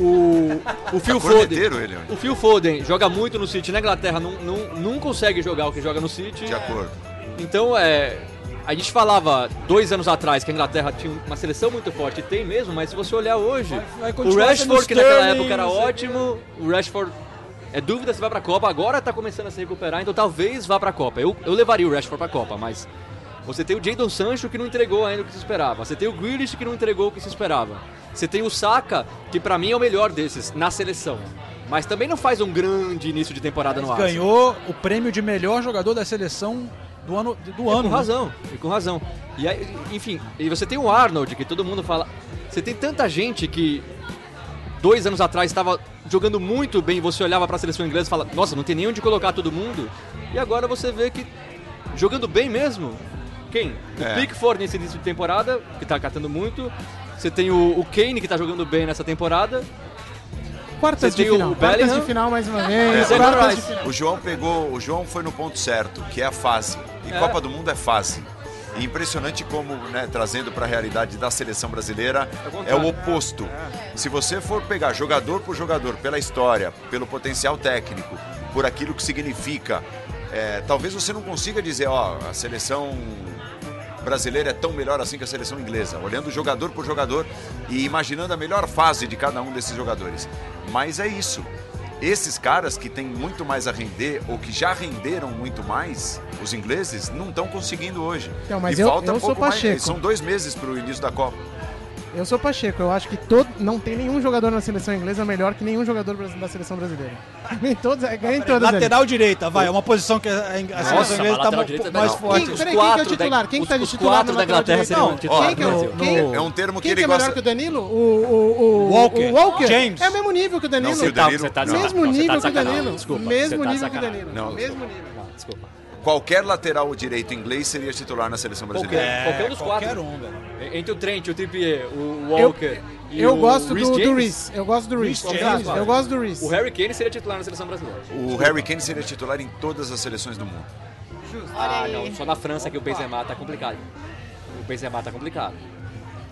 o, o, o Phil Foden. corneteiro ele. O Phil Foden joga muito no City na Inglaterra, não, não, não consegue jogar o que joga no City. De acordo. Então, é. A gente falava dois anos atrás que a Inglaterra tinha uma seleção muito forte, e tem mesmo, mas se você olhar hoje, vai o continuar Rashford, que naquela Sterling, época era o ótimo, o Rashford é dúvida se vai pra Copa, agora tá começando a se recuperar, então talvez vá pra Copa. Eu, eu levaria o Rashford pra Copa, mas você tem o Jadon Sancho que não entregou ainda o que se esperava, você tem o Grealish que não entregou o que se esperava, você tem o Saka, que pra mim é o melhor desses na seleção. Mas também não faz um grande início de temporada no Arsenal. Ganhou o prêmio de melhor jogador da seleção do ano. Do É, ano com né? razão, e com razão. E aí, enfim, e você tem o Arnold, que todo mundo fala. Você tem tanta gente que dois anos atrás estava jogando muito bem, você olhava pra seleção inglesa e fala, nossa, não tem nem onde colocar todo mundo. E agora você vê que jogando bem mesmo. Quem? O É. Pickford nesse início de temporada, que tá catando muito. Você tem o, o Kane, que tá jogando bem nessa temporada. Quartas Você de final. Quartas de final mais uma vez. É. Quartas de Rice. final. O João pegou, o João foi no ponto certo, que é a fase. E É. Copa do Mundo é fase. E impressionante como, né, trazendo para a realidade da seleção brasileira, É o é o oposto. Se você for pegar jogador por jogador, pela história, pelo potencial técnico, por aquilo que significa, é, talvez você não consiga dizer, ó, a seleção brasileira é tão melhor assim que a seleção inglesa, olhando jogador por jogador e imaginando a melhor fase de cada um desses jogadores. Mas é isso. Esses caras que têm muito mais a render ou que já renderam muito mais, os ingleses, não estão conseguindo hoje. Mas e eu- falta eu um pouco mais. São dois meses para o início da Copa. Eu sou Pacheco, eu acho que todo, não tem nenhum jogador na seleção inglesa melhor que nenhum jogador da seleção brasileira. Ganha em todas, ganha em todas ali. Lateral direita, vai. É uma posição que a, a seleção Nossa, inglesa tá lateral mo- direita mais não. forte. Quem, peraí, quem que é o quatro da- titular? Quem que tá de titular quatro na da lateral Inglaterra direita? Não, titular quem no que é quem- No- É um termo que Quem ele que é melhor gosta. que o Danilo? O, o, o, Walker. o Walker. James. É o mesmo nível que o Danilo. Não, que o Você tá- Danilo- você tá. Mesmo nível tá que o. Danilo. Desculpa, Mesmo tá nível que o. Danilo. Mesmo nível. Não, desculpa. Qualquer lateral direito inglês seria titular na seleção brasileira. Qualquer, qualquer um dos qualquer quatro. um, velho. Entre o Trent, o Trippier, o Walker e Eu o gosto Reece do, do Reese. Eu gosto do Reese. Eu gosto do Reese. O Harry Kane seria titular na seleção brasileira. O Harry Kane seria titular em todas as seleções do mundo. Ah, aí. não, só na França que o Benzema tá complicado. O Benzema tá complicado.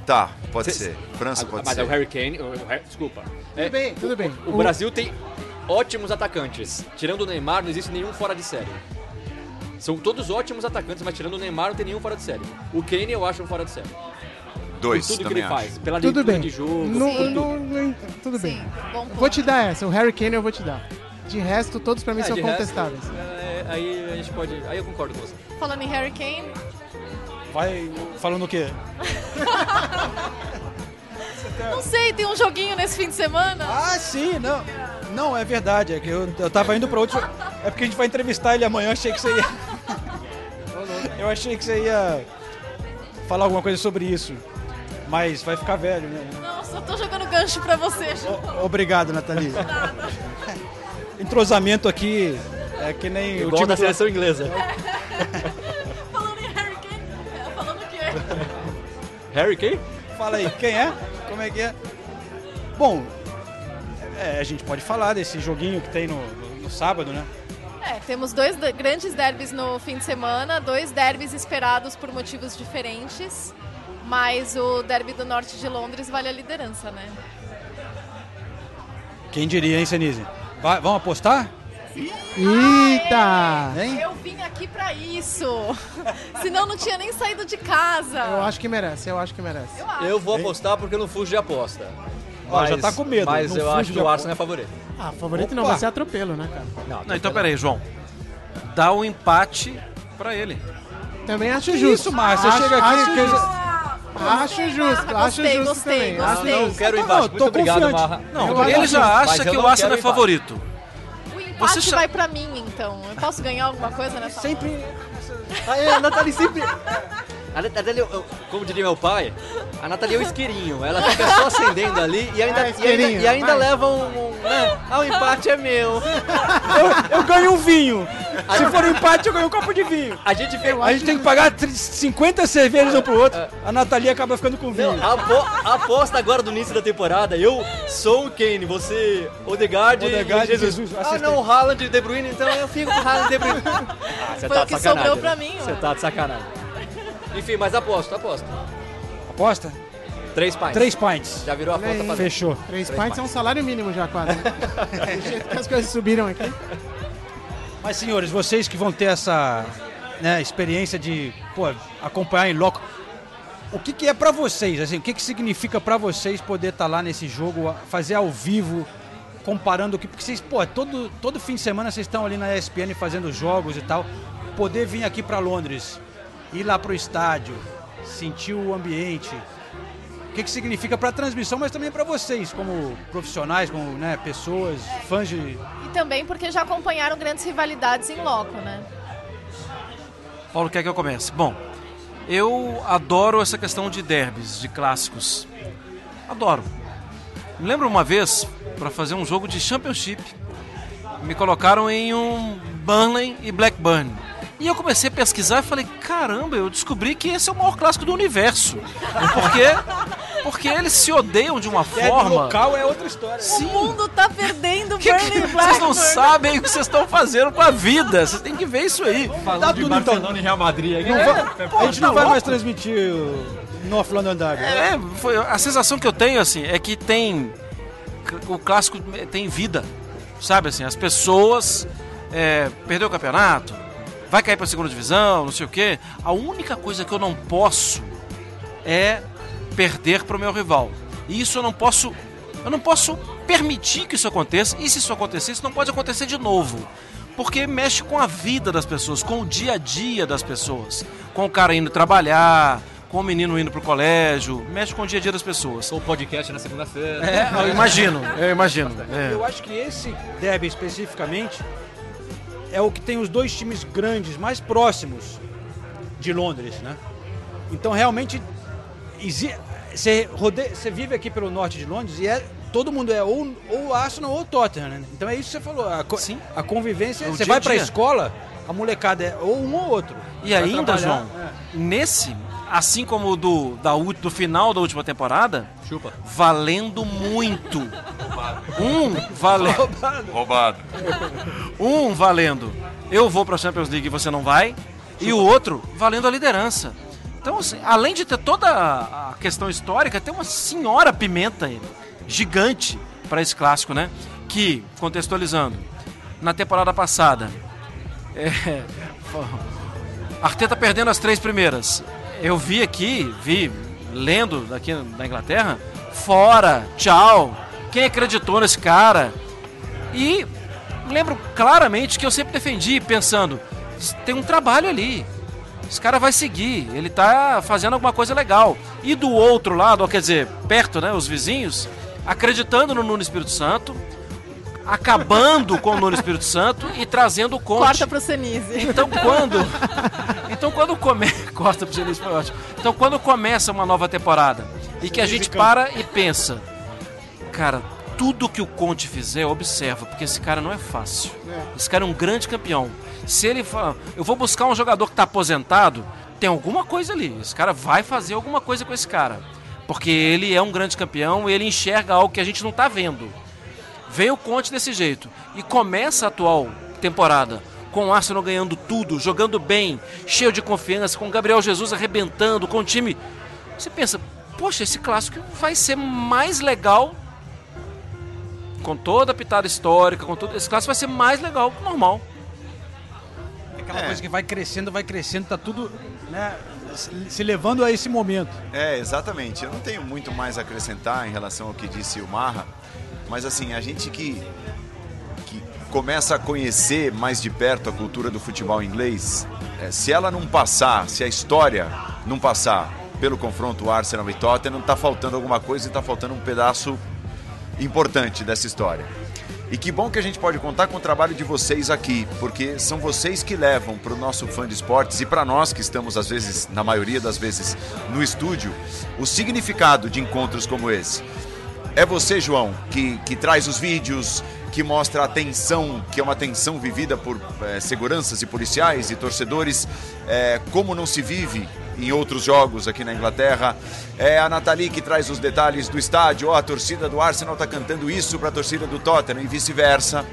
Tá, pode Cê- ser. França Ah, pode Mas ser. é o Harry Kane, o o desculpa. É, Tudo bem, tudo bem. O, Brasil tem ótimos atacantes. Tirando o Neymar, não existe nenhum fora de série. São todos ótimos atacantes, mas tirando o Neymar, não tem nenhum fora de série. O Kane eu acho um fora de série. Dois, Por tudo que ele acho. faz, pela Tudo bem. de jogo. Por tudo. não- não- tudo bem. Sim, Vou te dar essa. O Harry Kane eu vou te dar. De resto, todos pra mim É, são de resto, contestáveis. é, aí a gente pode. Aí eu concordo com você. Falando em Harry Kane, Vai falando o quê? não sei, tem um joguinho nesse fim de semana? Ah, sim, não. Não, é verdade. É que eu, eu tava indo pra outro. É porque a gente vai entrevistar ele amanhã. Eu achei que você ia. Eu achei que você ia falar alguma coisa sobre isso. Mas vai ficar velho, né? Não, só tô jogando gancho pra você. Ju. O- Obrigado, Nathalie. Entrosamento aqui é que nem o Igual time da do- seleção inglesa. Falando em Harry Kane, é, falando o quê? Harry Kane? Fala aí, quem é? Como é que é? Bom, é, a gente pode falar desse joguinho que tem no, no- no sábado, né? É, temos dois de- grandes derbys no fim de semana, dois derbys esperados por motivos diferentes, mas o derby do norte de Londres vale a liderança, né? Quem diria, hein, Senise? Vai- vamos apostar? Eita! Hein? Eu vim aqui pra isso, senão não tinha nem saído de casa. Eu acho que merece, eu acho que merece. Eu acho. Eu vou apostar porque eu não fujo de aposta. Ó, já tá com medo, Mas não eu fujo acho de que o aposta. Arsenal é favorito. Ah, favorito não, Opa. vai ser atropelo, né, cara? Não, então peraí, João. Dá o empate pra ele. Também acho Que justo. isso, Márcio? Você Acho- chega aqui... acho que- justo. Acho justo, acho Gostei, justo gostei, também. gostei. Não, justo. não quero Não, empate. não, Muito tô obrigado, confiante. Marra. Não, Eu ele acho já acha que eu o não Arsenal é empate. favorito. O empate Você vai pra mim, então. Eu posso ganhar alguma coisa nessa Sempre... Ah, é, a Nathalie sempre... A Nathalie, eu- como diria meu pai, a Nathalie é o isqueirinho. Ela fica só acendendo ali e ainda, Ah, e ainda, e ainda leva um. um né? Ah, o empate é meu. Eu, eu ganho um vinho. Se for um empate, eu ganho um copo de vinho. A gente fez. A gente tem que pagar tri- 50 cervejas um pro outro. A Natalia acaba ficando com vinho. Não, apo- aposta agora do início da temporada. Eu sou o Kane, você Odegaard, Odegaard e Jesus. Jesus, ah, não, Haaland e De Bruyne, então eu fico com Haaland e De Bruyne. Ah, você Foi o que sobrou pra né? mim, Você tá de sacanagem. Enfim, mas aposto, aposto. Aposta? Três pints. Três pints. Já virou a aí. pra Fechou. Três Três pints é um salário mínimo já, quase. Do jeito que as coisas subiram aqui. Mas, senhores, vocês que vão ter essa né, experiência de pô, acompanhar em loco, o que, que é pra vocês? Assim, o que, que significa pra vocês poder estar lá nesse jogo, fazer ao vivo, comparando o que. Porque vocês, pô, todo, todo fim de semana vocês estão ali na ESPN fazendo jogos e tal. Poder vir aqui pra Londres, ir lá pro estádio, sentir o ambiente. O que, que significa pra transmissão, mas também pra vocês, como profissionais, como né, pessoas, fãs de. E também porque já acompanharam grandes rivalidades em loco, né? Paulo quer que eu comece? Bom, eu adoro essa questão de derbys, de clássicos. Adoro. Me lembro uma vez, para fazer um jogo de Championship, me colocaram em um Burnley e Blackburn. E eu comecei a pesquisar e falei, caramba, eu descobri que esse é o maior clássico do universo. Porque, porque eles se odeiam de uma forma... local é outra história. Sim. O mundo tá perdendo Que, que, Burnley vocês não sabem o que vocês estão fazendo com a vida. Vocês têm que ver isso aí. Dá tudo então. e Real Madrid aqui. Não vai- a gente não tá vai louco? mais transmitir o North London Derby. É, foi, a sensação que eu tenho, assim, é que tem. O clássico tem vida. Sabe, assim, as pessoas. É, perdeu o campeonato, vai cair pra segunda divisão, não sei o quê. A única coisa que eu não posso é perder pro meu rival. E isso eu não posso. Eu não posso permitir que isso aconteça. E se isso acontecer, isso não pode acontecer de novo. Porque mexe com a vida das pessoas, com o dia a dia das pessoas. Com o cara indo trabalhar, com o menino indo pro colégio, mexe com o dia a dia das pessoas. Sou podcast na segunda-feira. É, eu imagino, eu imagino. é. Eu acho que esse derby especificamente é o que tem os dois times grandes mais próximos de Londres, né? Então realmente você vive aqui pelo norte de Londres e é todo mundo é ou, ou Arsenal ou Tottenham, né? Então é isso que você falou. A, co- Sim. a convivência, É você a vai pra dia. escola, a molecada é ou um ou outro. E ainda, trabalhar, João, é. nesse, assim como o do, da, do final da última temporada, Chupa. valendo muito. Um valendo. Roubado. Um valendo. Eu vou pra Champions League e você não vai. E o outro valendo a liderança. Então, assim, além de ter toda a a questão histórica, tem uma senhora pimenta gigante para esse clássico, né? Que, contextualizando, na temporada passada, é, Arteta perdendo as três primeiras. Eu vi aqui, vi, lendo aqui na Inglaterra, fora, tchau. Quem acreditou nesse cara? E lembro claramente que eu sempre defendi, pensando, tem um trabalho ali. Esse cara vai seguir, ele tá fazendo alguma coisa legal. E do outro lado, quer dizer, perto, né, os vizinhos, acreditando no Nuno Espírito Santo, acabando com o Nuno Espírito Santo e trazendo o Conte. Corta pro Senise. Então quando. Então quando come... Corta pro Genis foi ótimo. Então quando começa uma nova temporada e que a gente para e pensa, cara, tudo que o Conte fizer, observa, porque esse cara não é fácil. Esse cara é um grande campeão. Se ele fala, eu vou buscar um jogador que tá aposentado, tem alguma coisa ali. Esse cara vai fazer alguma coisa com esse cara. Porque ele é um grande campeão, ele enxerga algo que a gente não tá vendo. Vem o Conte desse jeito e começa a atual temporada com o Arsenal ganhando tudo, jogando bem, cheio de confiança, com o Gabriel Jesus arrebentando, com o time. Você pensa, poxa, esse clássico vai ser mais legal com toda a pitada histórica, com tudo. Esse clássico vai ser mais legal que o normal. Aquela É. coisa que vai crescendo, vai crescendo, tá tudo né, se- se levando a esse momento. É, exatamente. Eu não tenho muito mais a acrescentar em relação ao que disse o Marra, mas assim, a gente que, que começa a conhecer mais de perto a cultura do futebol inglês, é, se ela não passar, se a história não passar pelo confronto Arsenal e Tottenham, tá faltando alguma coisa e tá faltando um pedaço importante dessa história. E que bom que a gente pode contar com o trabalho de vocês aqui, porque são vocês que levam para o nosso fã de esportes e para nós que estamos, às vezes, na maioria das vezes, no estúdio, o significado de encontros como esse. É você, João, que, que traz os vídeos, que mostra a tensão, que é uma tensão vivida por eh, seguranças e policiais e torcedores, eh, como não se vive em outros jogos aqui na Inglaterra. É a Nathalie que traz os detalhes do estádio. Ó, a torcida do Arsenal está cantando isso para a torcida do Tottenham e vice-versa.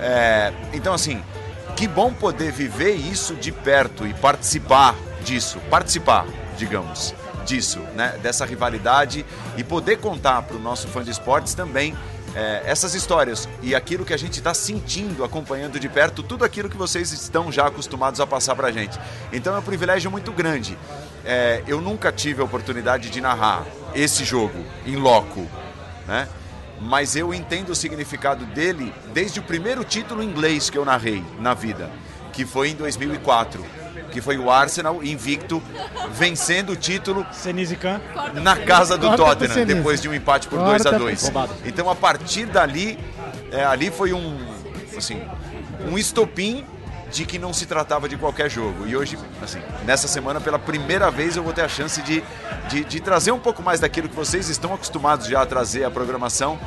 É, então, assim, que bom poder viver isso de perto e participar disso. Participar, digamos, disso, né? Dessa rivalidade e poder contar para o nosso fã de esportes também é, essas histórias e aquilo que a gente está sentindo, acompanhando de perto, tudo aquilo que vocês estão já acostumados a passar para a gente. Então é um privilégio muito grande. É, eu nunca tive a oportunidade de narrar esse jogo em loco, né? mas eu entendo o significado dele desde o primeiro título inglês que eu narrei na vida, que foi em 2004 que foi o Arsenal invicto, vencendo o título Senise Khan. na casa do Tottenham, depois de um empate por Corta 2 a pro 2 Senise. Então, a partir dali, é, ali foi um, assim, um estopim de que não se tratava de qualquer jogo. E hoje, assim, nessa semana, pela primeira vez, eu vou ter a chance de, de, de trazer um pouco mais daquilo que vocês estão acostumados já a trazer a programação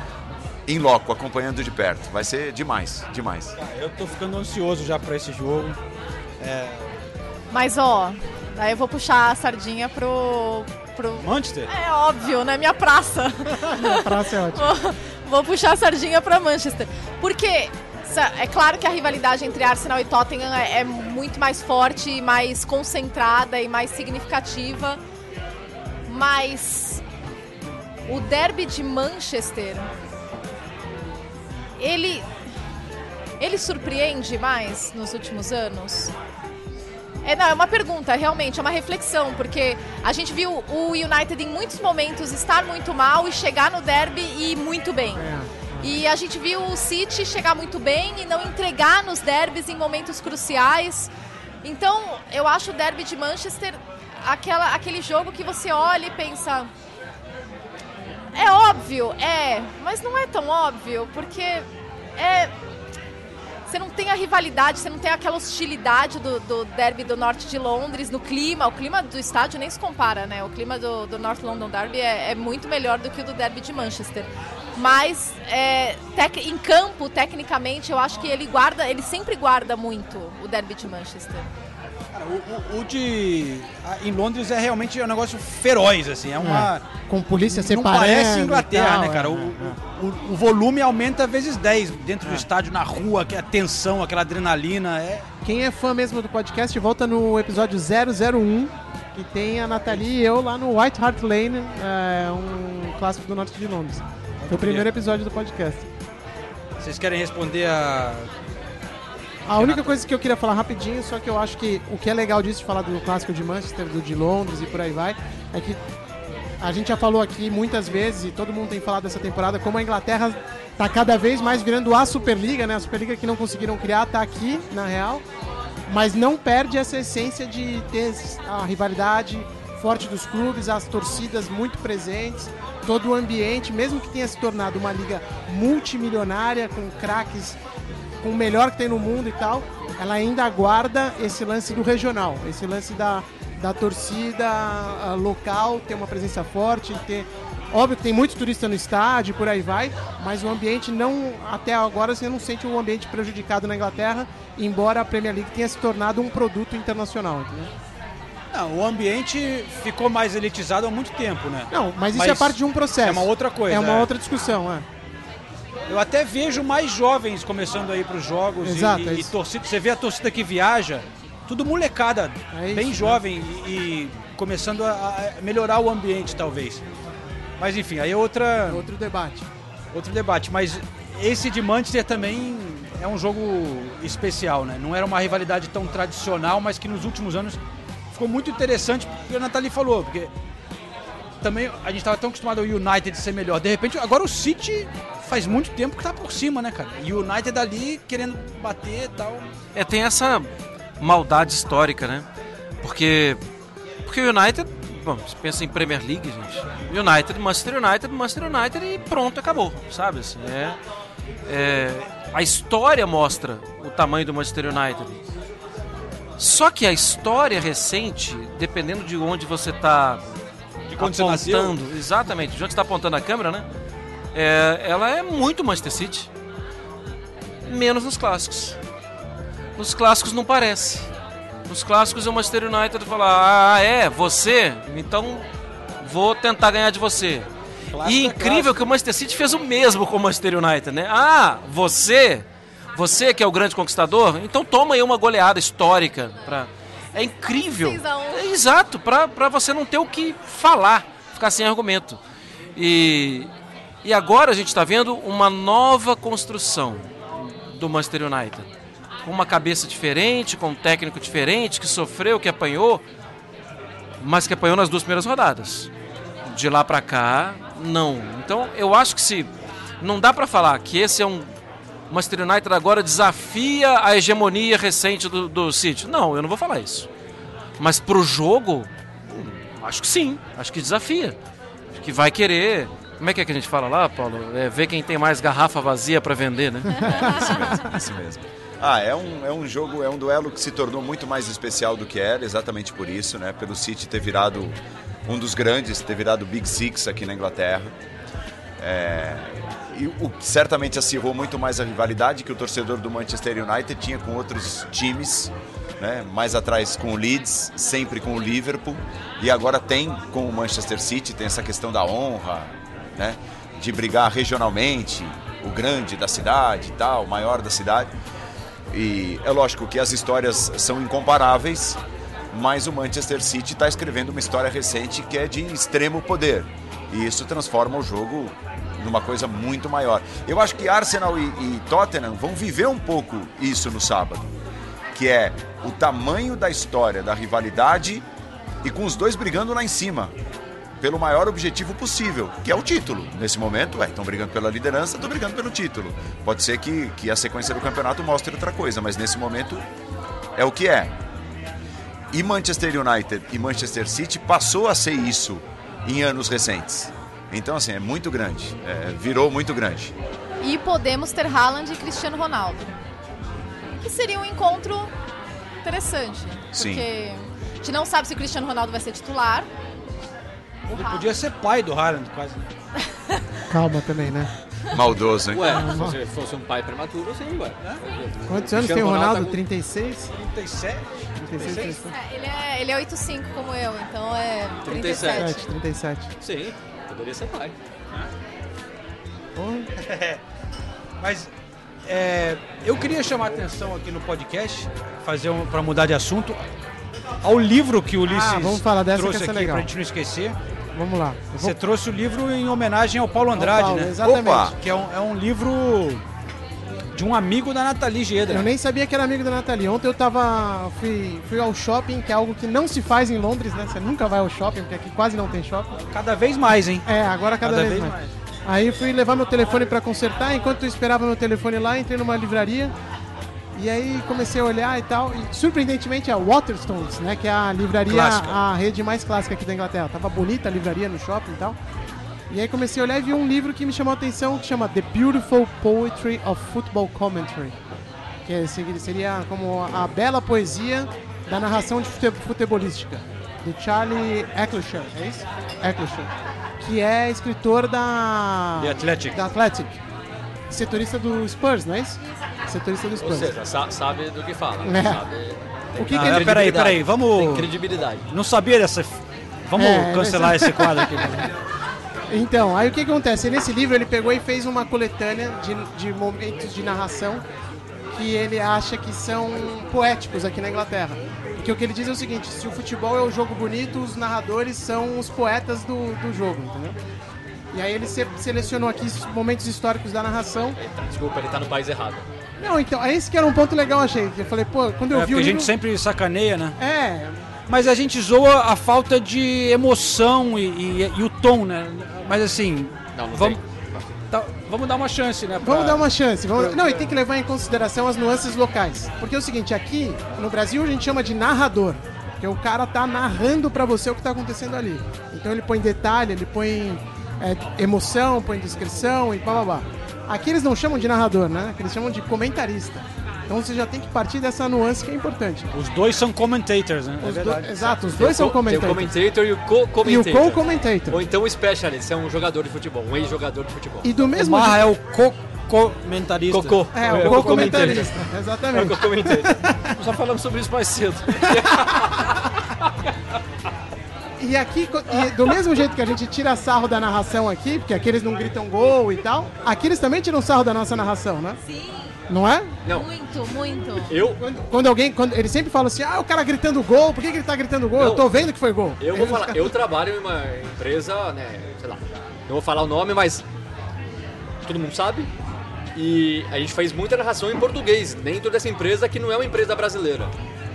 em loco, acompanhando de perto. Vai ser demais, demais. Eu tô ficando ansioso já para esse jogo. Mas, ó, aí eu vou puxar a sardinha pro. pro... Manchester? É óbvio, né? Minha praça. A praça é ótima. vou, vou puxar a sardinha pra Manchester. Porque é claro que a rivalidade entre Arsenal e Tottenham é, é muito mais forte, mais concentrada e mais significativa. Mas o derby de Manchester, ele, ele surpreende mais nos últimos anos? É, não, é uma pergunta, realmente, é uma reflexão, porque a gente viu o United em muitos momentos estar muito mal e chegar no derby e ir muito bem. E a gente viu o City chegar muito bem e não entregar nos derbys em momentos cruciais. Então, eu acho o derby de Manchester aquela, aquele jogo que você olha e pensa. É óbvio, é, mas não é tão óbvio, porque é. Você não tem a rivalidade, você não tem aquela hostilidade do, do derby do norte de Londres, no clima. O clima do estádio nem se compara, né? O clima do, do North London Derby é, é muito melhor do que o do derby de Manchester. Mas é, tec- em campo, tecnicamente, eu acho que ele guarda, ele sempre guarda muito o derby de Manchester. O, o- o de. a- Em Londres é realmente um negócio feroz, assim. É uma. Com polícia Não separando. parece Inglaterra, tal, né, cara? é, O, é, o, o volume aumenta vezes 10 dentro do estádio, na rua, que a tensão, aquela adrenalina. É... é. Quem é fã mesmo do podcast, volta no episódio 001, que tem a Nathalie e eu lá no White Hart Lane, é, um clássico do norte de Londres. Foi o primeiro episódio do podcast. Vocês querem responder a. A única coisa que eu queria falar rapidinho, só que eu acho que o que é legal disso de falar do clássico de Manchester, do de Londres e por aí vai, é que a gente já falou aqui muitas vezes e todo mundo tem falado dessa temporada como a Inglaterra tá cada vez mais virando a Superliga, né? A Superliga que não conseguiram criar tá aqui, na real, mas não perde essa essência de ter a rivalidade forte dos clubes, as torcidas muito presentes, todo o ambiente, mesmo que tenha se tornado uma liga multimilionária com craques com o melhor que tem no mundo e tal, ela ainda guarda esse lance do regional, esse lance da, da torcida ah, local ter uma presença forte, ter. Óbvio que tem muito turista no estádio, por aí vai, mas o ambiente não, até agora você não sente um ambiente prejudicado na Inglaterra, embora a Premier League tenha se tornado um produto internacional, entendeu? Não, o ambiente ficou mais elitizado há muito tempo, né? Não, mas isso Mas é parte de um processo. é uma outra coisa, É uma é. outra discussão, é. Eu até vejo mais jovens começando a ir para os jogos e- Exato, e, é e torcida. Você vê a torcida que viaja, tudo molecada, É isso, bem né? jovem e, e começando a, a melhorar o ambiente, talvez. Mas enfim, aí é outra, Outro debate. outro debate. Mas esse de Manchester também é um jogo especial, né? Não era uma rivalidade tão tradicional, mas que nos últimos anos ficou muito interessante, porque a Nathalie falou, porque também a gente estava tão acostumado ao United ser melhor. De repente, agora o City faz muito tempo que tá por cima, né, cara? E o United ali querendo bater e tal. É, tem essa maldade histórica, né? Porque, porque o United bom, você pensa em Premier League, gente. United, Manchester United, Manchester United e pronto, acabou, sabe? Assim, é, é, a história mostra o tamanho do Manchester United. Só que a história recente, dependendo de onde você está quando você nasceu? apontando, exatamente, onde está apontando a câmera, né? É, ela é muito Manchester City. Menos nos clássicos. Nos clássicos não parece. Nos clássicos é o Manchester United falar, ah, é, você? Então vou tentar ganhar de você. Clássico e é incrível clássico. que o Manchester City fez o mesmo com o Manchester United, né? Ah, você? Você que é o grande conquistador? Então toma aí uma goleada histórica. Pra... É incrível. 6 a 1. É exato, pra você não ter o que falar, ficar sem argumento. E, e agora a gente está vendo uma nova construção do Manchester United. Com uma cabeça diferente, com um técnico diferente, que sofreu, que apanhou, mas que apanhou nas duas primeiras rodadas. De lá pra cá, não. Então eu acho que se. Não dá pra falar que esse é um. Manchester United agora desafia a hegemonia recente do, do City. Não, eu não vou falar isso. Mas pro jogo, hum, acho que sim. Acho que desafia. Acho que vai querer. Como é que é que a gente fala lá, Paulo? É ver quem tem mais garrafa vazia pra vender, né? Isso mesmo, isso mesmo. Ah, é um, é um jogo, é um duelo que se tornou muito mais especial do que era, exatamente por isso, né? Pelo City ter virado um dos grandes, ter virado Big Six aqui na Inglaterra. É, o certamente acirrou muito mais a rivalidade que o torcedor do Manchester United tinha com outros times, né? mais atrás com o Leeds, sempre com o Liverpool, e agora tem com o Manchester City, tem essa questão da honra, né? de brigar regionalmente, o grande da cidade e tal, o maior da cidade. E é lógico que as histórias são incomparáveis, mas o Manchester City está escrevendo uma história recente que é de extremo poder. E isso transforma o jogo numa coisa muito maior. Eu acho que Arsenal e, e Tottenham vão viver um pouco isso no sábado, que é o tamanho da história, da rivalidade e com os dois brigando lá em cima pelo maior objetivo possível, que é o título. Nesse momento, é, estão brigando pela liderança, estão brigando pelo título. Pode ser que, que a sequência do campeonato mostre outra coisa, mas nesse momento é o que é. E Manchester United e Manchester City passou a ser isso em anos recentes. Então, assim, é muito grande. É, virou muito grande. E podemos ter Haaland e Cristiano Ronaldo. Que seria um encontro interessante. Sim. Porque a gente não sabe se o Cristiano Ronaldo vai ser titular. O Ele podia ser pai do Haaland, quase. Calma também, né? Maldoso, hein? Ué, se você fosse um pai prematuro, sim, ué. Quantos anos tem o Ronaldo Ronaldo? tá com- 36? 37? 36, 37. É, ele é, ele é 8'5 como eu, então é 37. 37. 37. Sim, poderia ser pai. Porra. Mas é, eu queria chamar a atenção aqui no podcast, fazer um, para mudar de assunto, ao livro que o Ulisses Ah, vamos falar dessa trouxe é aqui legal. pra gente não esquecer. Vamos lá. Vou- Você trouxe o livro em homenagem ao Paulo Andrade, Paulo, né? exatamente. Opa! Que é um, é um livro de um amigo da Nathalie Gedra. Eu nem sabia que era amigo da Nathalie. Ontem eu tava. Fui, fui ao shopping, que é algo que não se faz em Londres, né? Você nunca vai ao shopping, porque aqui quase não tem shopping. Cada vez mais, hein? É, agora cada, vez, mais. Aí fui levar meu telefone pra consertar. Enquanto eu esperava meu telefone lá, entrei numa livraria. E aí comecei a olhar e tal. E surpreendentemente a Waterstones, né? Que é a livraria, a rede mais clássica aqui da Inglaterra. Tava bonita a livraria no shopping e tal. E aí comecei a olhar e vi um livro que me chamou a atenção que chama The Beautiful Poetry of Football Commentary. Que é- seria como a bela poesia da narração de fute- futebolística. Do Charlie Eccleshare, é isso? Eccleshare. Que é escritor da... The Athletic. Da Athletic. Setorista do Spurs, não é isso? Setorista do Ou Spurs. seja, sa- sabe do que fala. É. Sabe, O que, Ah, que é, ele... peraí, peraí, Tem vamos. credibilidade. Não sabia dessa. Vamos É, cancelar mas- esse quadro aqui. Então, aí o que acontece? Nesse livro ele pegou e fez uma coletânea de, de momentos de narração que ele acha que são poéticos aqui na Inglaterra. Porque o que ele diz é o seguinte, se o futebol é o jogo bonito, os narradores são os poetas do, do jogo, entendeu? E aí ele se- selecionou aqui os momentos históricos da narração. Desculpa, ele tá no país errado. Não, então, é esse que era um ponto legal, achei. Eu falei, pô, quando eu É, vi porque o a livro... gente sempre sacaneia, né? É, Mas a gente zoa a falta de emoção e, e- e o tom, né? Mas assim, Não, não vamos, tá- vamos dar uma chance, né? pra- Vamos dar uma chance. Vamos... Não, e tem que levar em consideração as nuances locais. Porque é o seguinte, aqui no Brasil a gente chama de narrador. Porque o cara tá narrando pra você o que tá acontecendo ali. Então ele põe detalhe, ele põe é, emoção, põe descrição e blá blá blá. Aqui eles não chamam de narrador, né? Aqui eles chamam de comentarista. Então você já tem que partir dessa nuance que é importante. Os dois são commentators, né? Os é do-. Exato, os Tem dois o são co- Tem o commentator e o E o co-commentator. co-commentator. Ou então o specialist, é um jogador de futebol, um ex-jogador de futebol. E do mesmo Marra é o co-comentarista. Cocô. É, o É o co-comentarista. É o Exatamente. co-commentator. Já falamos sobre isso mais cedo. E aqui, co- e do mesmo jeito que a gente tira sarro da narração aqui, porque aqui eles não gritam gol e tal, aqui eles também tiram sarro da nossa narração, né? Sim, Não é? Não, muito, muito. eu, Quando, quando alguém, quando eles sempre falam assim, ah, o cara gritando gol, por que, que ele tá gritando gol? Eu Não. tô vendo que foi gol. eu Aí vou falar, caras- eu trabalho em uma empresa, né, sei lá, não vou falar o nome, mas todo mundo sabe. E a gente faz muita narração em português, dentro dessa empresa que não é uma empresa brasileira.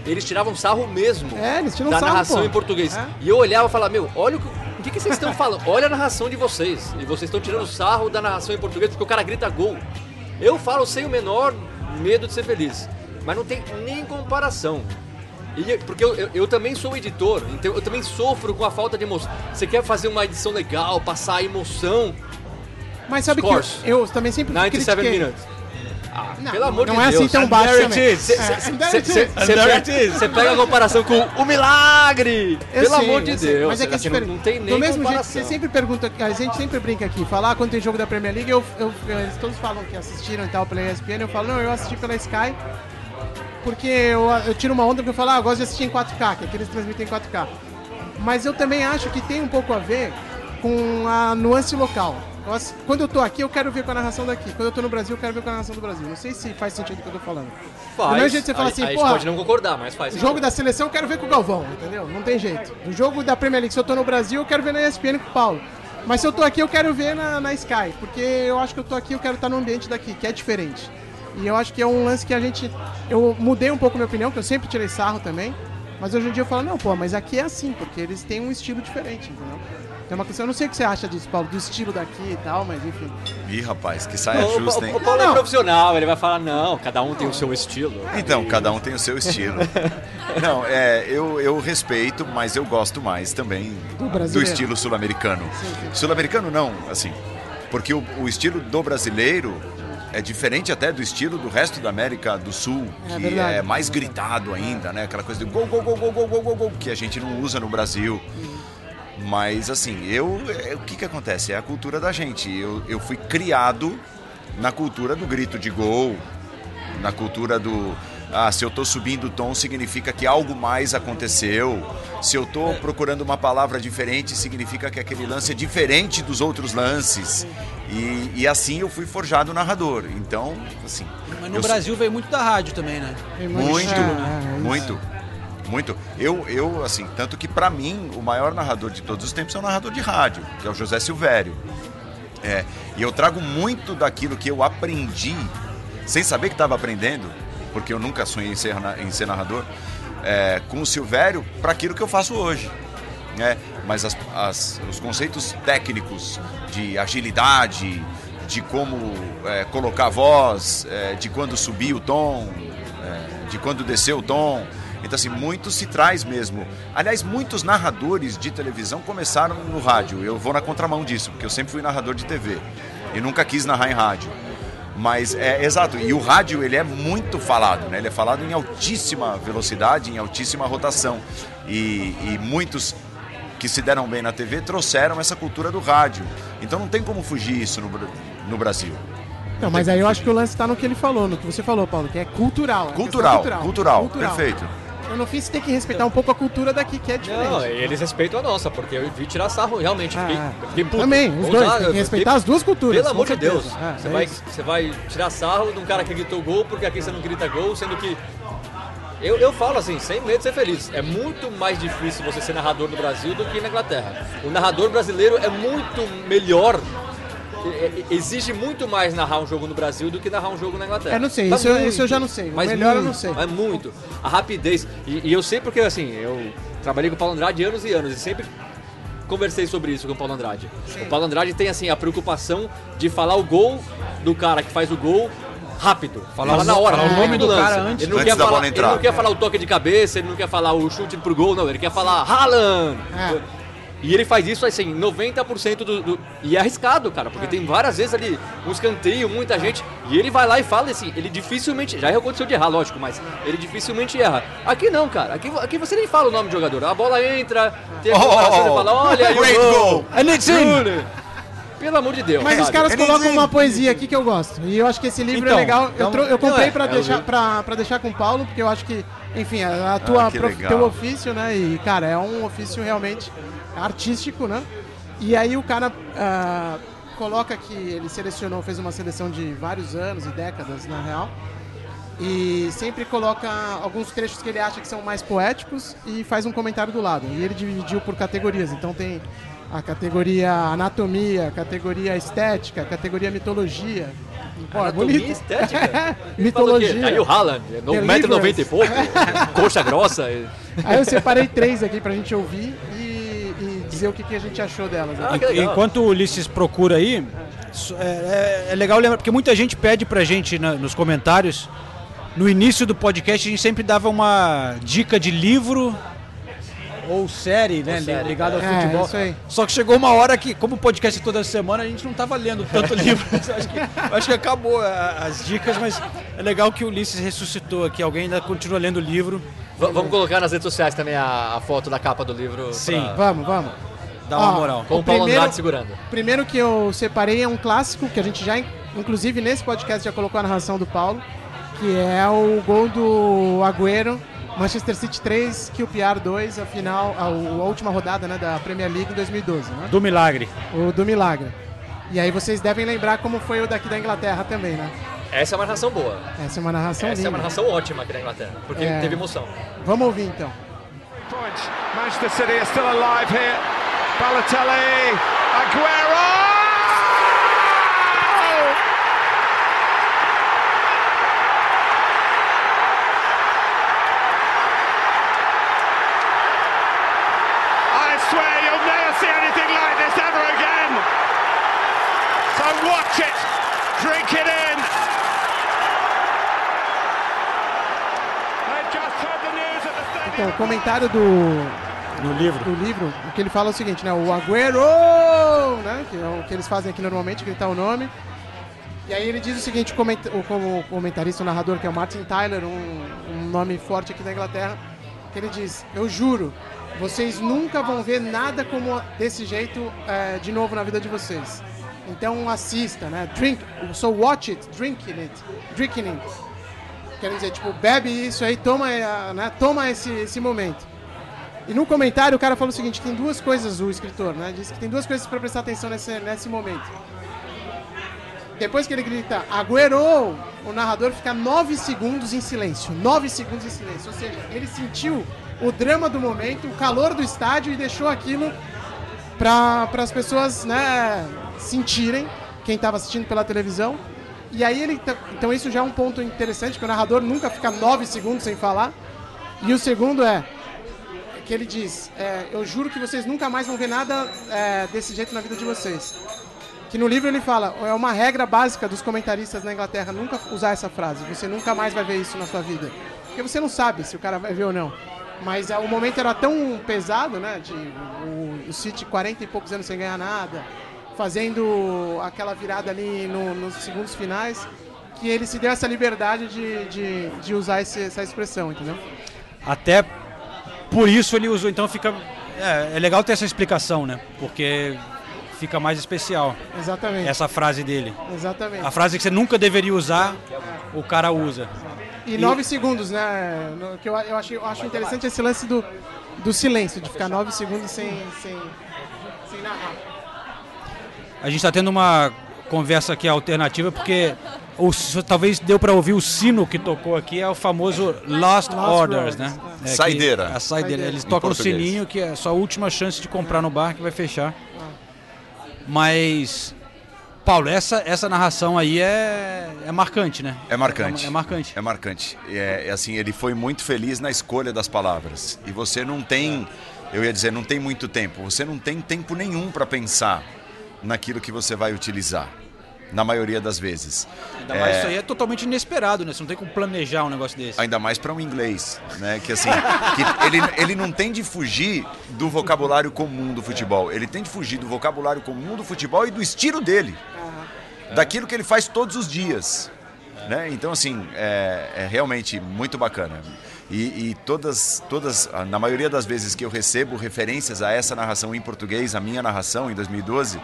Eles tiravam sarro mesmo É, eles tiram da sarro, narração pô. em português. É. E eu olhava e falava, meu, olha o que, o que, que vocês estão falando. Olha a narração de vocês. E vocês estão tirando sarro da narração em português porque o cara grita gol. Eu falo sem o menor medo de ser feliz. Mas não tem nem comparação. E, porque eu, eu, eu também sou editor, então eu também sofro com a falta de emoção. Você quer fazer uma edição legal, passar a emoção? Mas sabe Scores. que eu também sempre 97 critiquei. minutes. Ah, Não, pelo amor não de é Deus. assim tão baixo também. it is. Cê- É, pega-. Você a comparação com o milagre! Eu Pelo sei, amor de Deus. Mas é que assim, não, não tem nem Do mesmo jeito que você sempre pergunta, a gente sempre brinca aqui, falar quando tem jogo da Premier League, eu, eu, eles todos falam que assistiram e tal pela ESPN, eu falo, não, eu assisti pela Sky, porque eu, eu tiro uma onda porque eu falo, ah, eu gosto de assistir em 4K, que aqui eles transmitem em 4K. Mas eu também acho que tem um pouco a ver com a nuance local. Ass- quando eu tô aqui, eu quero ver com a narração daqui. Quando eu tô no Brasil, eu quero ver com a narração do Brasil. Não sei se faz sentido o que eu tô falando. Faz. Do mesmo jeito que você fala assim, a gente pode não concordar, mas faz. o jogo da seleção eu quero ver com o Galvão, entendeu? Não tem jeito. O jogo da Premier League, se eu tô no Brasil, eu quero ver na ESPN com o Paulo. Mas se eu tô aqui, eu quero ver na, na Sky. Porque eu acho que eu tô aqui, eu quero estar no ambiente daqui, que é diferente. E eu acho que é um lance que a gente. Eu mudei um pouco minha opinião, que eu sempre tirei sarro também. Mas hoje em dia eu falo, não, pô, mas aqui é assim, porque eles têm um estilo diferente, entendeu? É uma questão, eu não sei o que você acha disso, Paulo, do estilo daqui e tal, mas enfim. Ih, rapaz, que saia O, justa, o, hein? o Paulo Não, é não. profissional, ele vai falar, não, cada um tem o seu estilo. Então, cada um tem o seu estilo. Não, é, eu, eu respeito, mas eu gosto mais também Do do, estilo sul-americano. Sul-americano não, assim, porque o, o estilo do brasileiro é diferente até do estilo do resto da América do Sul, É que verdade. é mais gritado ainda, né? Aquela coisa de gol, gol, gol, gol, gol, gol, gol, gol, que a gente não usa no Brasil. Mas assim, eu, é, o que que acontece? É a cultura da gente. Eu, eu fui criado na cultura do grito de gol, na cultura do ah, se eu estou subindo o tom significa que algo mais aconteceu. Se eu estou procurando uma palavra diferente, significa que aquele lance é diferente dos outros lances. E, e assim eu fui forjado narrador. Então, assim. Mas no eu sou- Brasil veio muito da rádio também, né? Tem muito, É, é, muito, muito. Eu, eu assim, tanto que pra mim o maior narrador de todos os tempos é o narrador de rádio, que é o José Silvério. É, e eu trago muito daquilo que eu aprendi, sem saber que estava aprendendo, porque eu nunca sonhei em ser, em ser narrador, é, com o Silvério para aquilo que eu faço hoje. Né? Mas as- as- os conceitos técnicos de agilidade, de como é, colocar a voz, é, de quando subir o tom, é, de quando descer o tom. Então, assim, muito se traz mesmo. Aliás, muitos narradores de televisão começaram no rádio. Eu vou na contramão disso, porque eu sempre fui narrador de TV e nunca quis narrar em rádio. Mas é exato, e o rádio ele é muito falado, né? Ele é falado em altíssima velocidade, em altíssima rotação. E, e muitos que se deram bem na TV trouxeram essa cultura do rádio. Então não tem como fugir isso no, no Brasil. Não, mas aí eu acho que o lance tá no que ele falou, no que você falou, Paulo, que é cultural. é Cultural, questão cultural, perfeito. Então, no fim, você tem que respeitar um pouco a cultura daqui, que é diferente. Não, eles respeitam a nossa, porque eu vi tirar sarro, realmente. Fiquei, Ah, eu fiquei puto. Também, os dois, tem eu que respeitar fiquei- as duas culturas. Pelo amor de. Deus. É, você, é vai, isso. você vai tirar sarro de um cara que gritou gol porque aqui você não grita gol, sendo que. Eu, eu falo assim, sem medo de ser feliz. É muito mais difícil você ser narrador no Brasil do que na Inglaterra. O narrador brasileiro é muito melhor. É- é- Exige muito mais narrar um jogo no Brasil do que narrar um jogo na Inglaterra. Eu não sei, Tá isso eu- muito, isso eu já não sei. Mas melhor eu muito, não sei. É muito. A rapidez. E, e eu sei porque, assim, eu trabalhei com o Paulo Andrade anos e anos e sempre conversei sobre isso com o Paulo Andrade. O Paulo Andrade tem, assim, a preocupação de falar o gol do cara que faz o gol rápido. Falar na hora, falar o no nome do lance. antes. Ele não, Antes quer da falar, ele não quer falar o toque de cabeça, ele não quer falar o chute pro gol, não. Ele quer falar Haaland. É. E ele faz isso assim, 90% do, do. E é arriscado, cara, porque tem várias vezes ali um escanteio, muita gente. E ele vai lá e fala assim, ele dificilmente. Já aconteceu de errar, lógico, mas ele dificilmente erra. Aqui não, cara. Aqui, aqui você nem fala o nome do jogador. A bola entra, tem a Oh, comemoração, você fala, olha aí great o gol. goal. And it's in. Rooney. Pelo amor de Deus. Mas os sabe? caras Eles colocam uma poesia aqui que eu gosto. E eu acho que esse livro Então, é legal. Eu, então- eu comprei é, pra, é o deixar, pra, pra deixar com o Paulo, porque eu acho que, enfim, a, a tua, Ah, prof- teu ofício, né? E, cara, é um ofício realmente artístico, né? E aí o cara ah, coloca que ele selecionou, fez uma seleção de vários anos e décadas, na real. E sempre coloca alguns trechos que ele acha que são mais poéticos e faz um comentário do lado. E ele dividiu por categorias. Então tem a categoria anatomia, categoria estética, categoria mitologia. Pô, é Anatomia bonito. estética? Mitologia. Aí o Haaland, Deliverance. 1,90m e pouco, coxa grossa. Aí eu separei três aqui pra gente ouvir e, e dizer o que, que a gente achou delas. Ah. Enquanto o Ulisses procura aí, é, é- é legal lembrar, porque muita gente pede pra gente na- nos comentários. No início do podcast a gente sempre dava uma dica de livro ou série, né? Ou série, ligada ao é. futebol. É, isso aí. Só que chegou uma hora que, como o podcast é toda semana, a gente não tava lendo tanto livro. acho, que, acho que acabou as dicas, mas é legal que o Ulisses ressuscitou aqui. Alguém ainda continua lendo o livro. V- vamos colocar nas redes sociais também a, a foto da capa do livro. Sim. pra- Vamos, vamos. Dá uma Ó, moral. Com o O Paulo primeiro- Andrade segurando. O primeiro que eu separei é um clássico que a gente já, inclusive nesse podcast, já colocou a narração do Paulo, que é o gol do Agüero, Manchester City 3, QPR 2, a final, a, a última rodada né, da Premier League em 2012, né? Do milagre. O do Milagre. E aí vocês devem lembrar como foi o daqui da Inglaterra também, né? Essa é uma narração boa. Essa é uma narração Essa é linda. uma narração ótima aqui na Inglaterra, porque É. teve emoção. Vamos ouvir então. Manchester City are still alive here. Balotelli, Aguero! I swear you'll never see anything like this ever again. So watch it, drink it in. I just heard the news at the stadium. Então, o comentário do, No livro. do livro, o que ele fala é o seguinte, né? O Agüero, né? Que é o que eles fazem aqui normalmente, gritar o nome. E aí ele diz o seguinte, o comentarista, o narrador, que é o Martin Tyler, um, um nome forte aqui da Inglaterra, que ele diz, eu juro, vocês nunca vão ver nada como desse jeito é, de novo na vida de vocês. Então assista, né? Drink, so watch it, drinking it, drinking it. Quer dizer, tipo, bebe isso aí, toma, eh, né? toma esse, esse momento. E no comentário o cara falou o seguinte, tem duas coisas, o escritor, né? Disse que tem duas coisas para prestar atenção nesse, nesse momento. Depois que ele grita, Agüero, o narrador fica nove segundos em silêncio. Nove segundos em silêncio. Ou seja, ele sentiu o drama do momento, o calor do estádio e deixou aquilo para as pessoas né, sentirem, quem estava assistindo pela televisão. E aí ele. tá- Então isso já é um ponto interessante, que o narrador nunca fica nove segundos sem falar. E o segundo é que ele diz, é, eu juro que vocês nunca mais vão ver nada é, desse jeito na vida de vocês. Que no livro ele fala, é uma regra básica dos comentaristas na Inglaterra nunca usar essa frase. Você nunca mais vai ver isso na sua vida. Porque você não sabe se o cara vai ver ou não. Mas é, o momento era tão pesado, né? De o, o City 40 e poucos anos sem ganhar nada, fazendo aquela virada ali no- nos segundos finais, que ele se deu essa liberdade de, de, de usar esse- essa expressão, entendeu? Até por isso ele usou, então fica. É, é legal ter essa explicação, né? Porque fica mais especial Exatamente. essa frase dele. Exatamente. A frase que você nunca deveria usar, o cara usa. E nove segundos, né? Que eu, eu, acho, eu acho interessante esse lance do, do silêncio, de ficar nove segundos sem, sem, sem narrar. A gente está tendo uma conversa aqui alternativa porque o, talvez deu para ouvir o sino que tocou aqui é o famoso Lost, Orders, né? É Saideira. a saideira. Eles Em tocam o sininho que é a sua última chance de comprar no bar que vai fechar. Mas Paulo, essa, essa narração aí é, é marcante, né? É marcante. É, marcante. É marcante. É, é assim, ele foi muito feliz na escolha das palavras. E você não tem, eu ia dizer, não tem muito tempo. Você não tem tempo nenhum para pensar naquilo que você vai utilizar. na maioria das vezes. Ainda mais isso aí é totalmente inesperado, né? Você não tem como planejar um negócio desse. Ainda mais para um inglês, né? Que assim, que ele, ele não tem de fugir do vocabulário comum do futebol. Ele tem de fugir do vocabulário comum do futebol e do estilo dele. Daquilo que ele faz todos os dias. Né? Então, assim, é, é realmente muito bacana. E, e, todas, todas, na maioria das vezes que eu recebo referências a essa narração em português, a minha narração em 2012,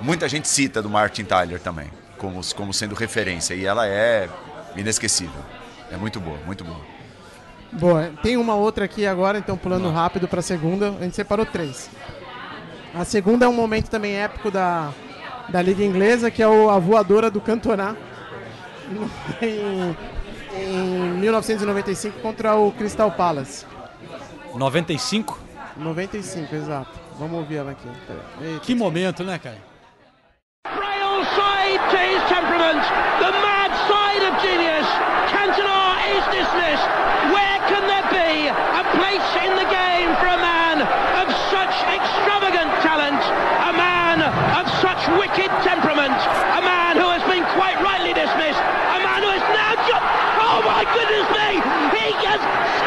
muita gente cita do Martin Tyler também, como, como sendo referência. E ela é inesquecível. É muito boa, muito boa. Boa, tem uma outra aqui agora, então pulando rápido para a segunda. A gente separou três. A segunda é um momento também épico da, da Liga Inglesa, que é o, a voadora do Cantona em, em 1995 contra o Crystal Palace. 95? 95, exato. Vamos ouvir ela aqui. Eita. Que momento, né, cara? Frail side to his temperament, the mad side of genius. Cantona is dismissed. Where can there be a place in the game for a man of such extravagant talent, a man of such wicked temperament, a man who has been quite rightly dismissed, a man who has now jumped. Oh my goodness me! He has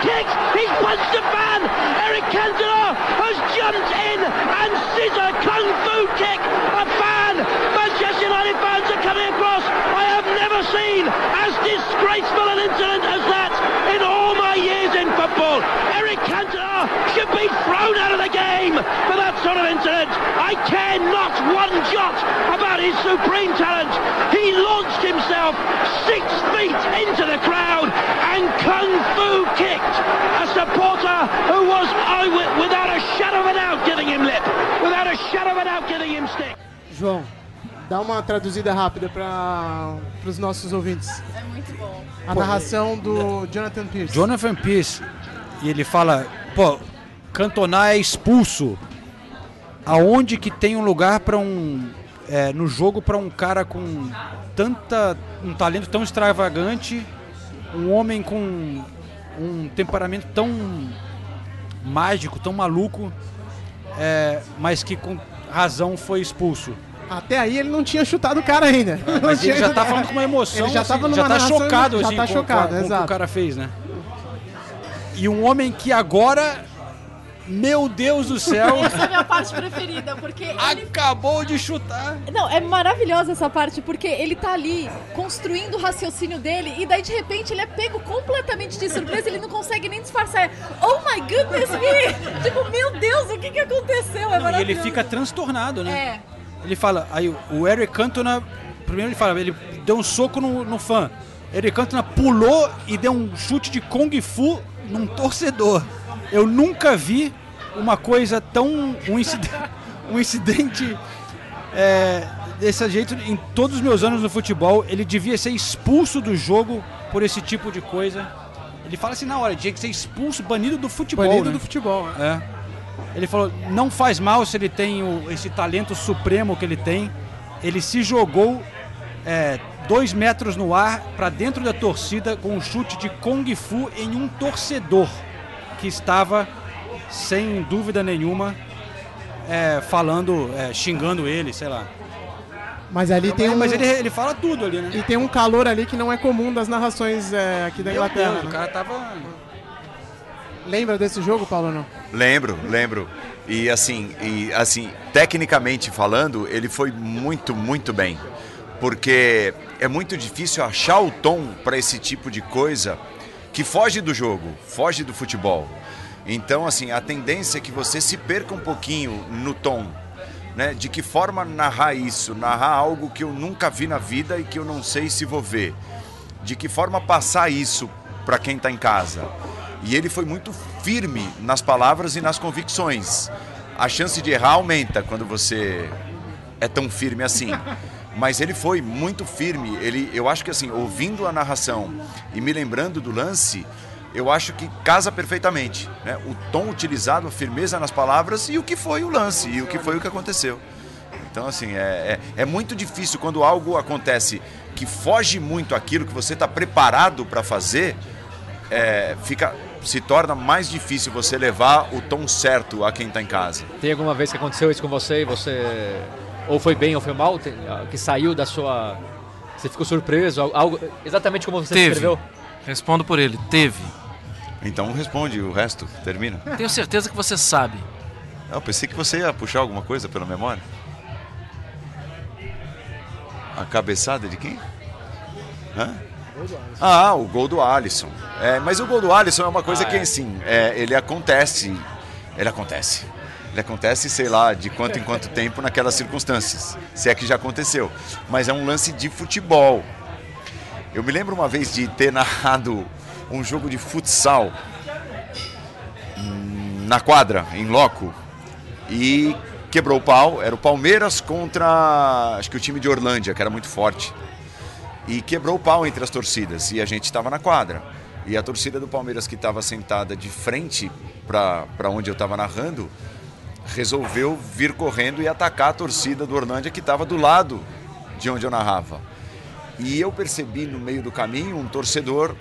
kicked, he's punched a fan. Eric Cantona has jumped in and scissor kung fu kick a fan. Manchester United fans are coming across. I have never seen as disgraceful an incident as that in all my years in football. Eric Cantona should be thrown out of the game for that sort of incident. I care not one jot about his supreme talent. He launched himself six feet into the crowd and kung fu kicked a supporter who was, without a shadow of a doubt, giving him lip. Without a shadow of a doubt, giving him stick. João, dá uma traduzida rápida para os nossos ouvintes. É muito bom. A narração do Jonathan Pierce. Jonathan Pierce. E ele fala, pô, Cantona é expulso. Aonde que tem um lugar para um é, no jogo para um cara com tanta um talento tão extravagante, um homem com um temperamento tão mágico, tão maluco, é, mas que com razão foi expulso. Até aí ele não tinha chutado o cara ainda. Mas ele já tá falando com uma emoção, Ele já assim, tava já tá narração, chocado, já assim, tá com- chocado, com, com o que exato. o cara fez, né? E um homem que agora, meu Deus do céu, Essa é a minha parte preferida, porque ele... acabou de chutar. Não, é maravilhosa essa parte, porque ele tá ali construindo o raciocínio dele e daí de repente ele é pego completamente de surpresa, ele não consegue nem disfarçar. Oh my goodness me! tipo, meu Deus, o que que aconteceu? É Não, e maravilhoso. ele fica transtornado, né? É. Ele fala, aí o Eric Cantona, primeiro ele fala, ele deu um soco no, no fã. Eric Cantona pulou e deu um chute de Kung Fu num torcedor. Eu nunca vi uma coisa tão. um incidente, um incidente é, desse jeito em todos os meus anos no futebol. Ele devia ser expulso do jogo por esse tipo de coisa. Ele fala assim na hora, tinha que ser expulso, banido do futebol. Banido né? do futebol. né? É. Ele falou, não faz mal se ele tem o- esse talento supremo que ele tem. Ele se jogou é, dois metros no ar para dentro da torcida com um chute de Kung Fu em um torcedor que estava, sem dúvida nenhuma, é, falando, é, xingando ele, sei lá. Mas ali tem um, Mas ele, ele fala tudo ali, né? e tem um calor ali que não é comum das narrações é, aqui da Meu Inglaterra. Deus, o né? cara tava... Lembra desse jogo, Paulo? Não. Lembro, lembro. E assim, e assim, tecnicamente falando, ele foi muito, muito bem. Porque é muito difícil achar o tom para esse tipo de coisa que foge do jogo, foge do futebol. Então, assim, a tendência é que você se perca um pouquinho no tom. Né? De que forma narrar isso? Narrar algo que eu nunca vi na vida e que eu não sei se vou ver. De que forma passar isso para quem está em casa? E ele foi muito firme nas palavras e nas convicções. A chance de errar aumenta quando você é tão firme assim. Mas ele foi muito firme. Ele, eu acho que assim, ouvindo a narração e me lembrando do lance, eu acho que casa perfeitamente. Né? O tom utilizado, a firmeza nas palavras e o que foi o lance e o que foi o que aconteceu. Então, assim, é, é, é muito difícil quando algo acontece que foge muito aquilo que você está preparado para fazer, é, fica, se torna mais difícil você levar o tom certo a quem está em casa. Tem alguma vez que aconteceu isso com você e você ou foi bem ou foi mal, ah, que saiu da sua. Você ficou surpreso? al- Algo, exatamente como você Teve. escreveu? Respondo por ele. Teve. Então responde o resto, termina. Tenho certeza que você sabe. Eu pensei que você ia puxar alguma coisa pela memória. A cabeçada de quem? Hã? Ah, o gol do Alisson. É, mas o gol do Alisson é uma coisa Ah, que, é. assim, é, ele acontece. Ele acontece. Ele acontece, sei lá, de quanto em quanto tempo naquelas circunstâncias. Se é que já aconteceu. Mas é um lance de futebol. Eu me lembro uma vez de ter narrado um jogo de futsal hum, na quadra, em loco, e quebrou o pau. Era o Palmeiras contra, acho que o time de Orlândia, que era muito forte. E quebrou o pau entre as torcidas, e a gente estava na quadra. E a torcida do Palmeiras, que estava sentada de frente para onde eu estava narrando, resolveu vir correndo e atacar a torcida do Orlândia, que estava do lado de onde eu narrava. E eu percebi no meio do caminho um torcedor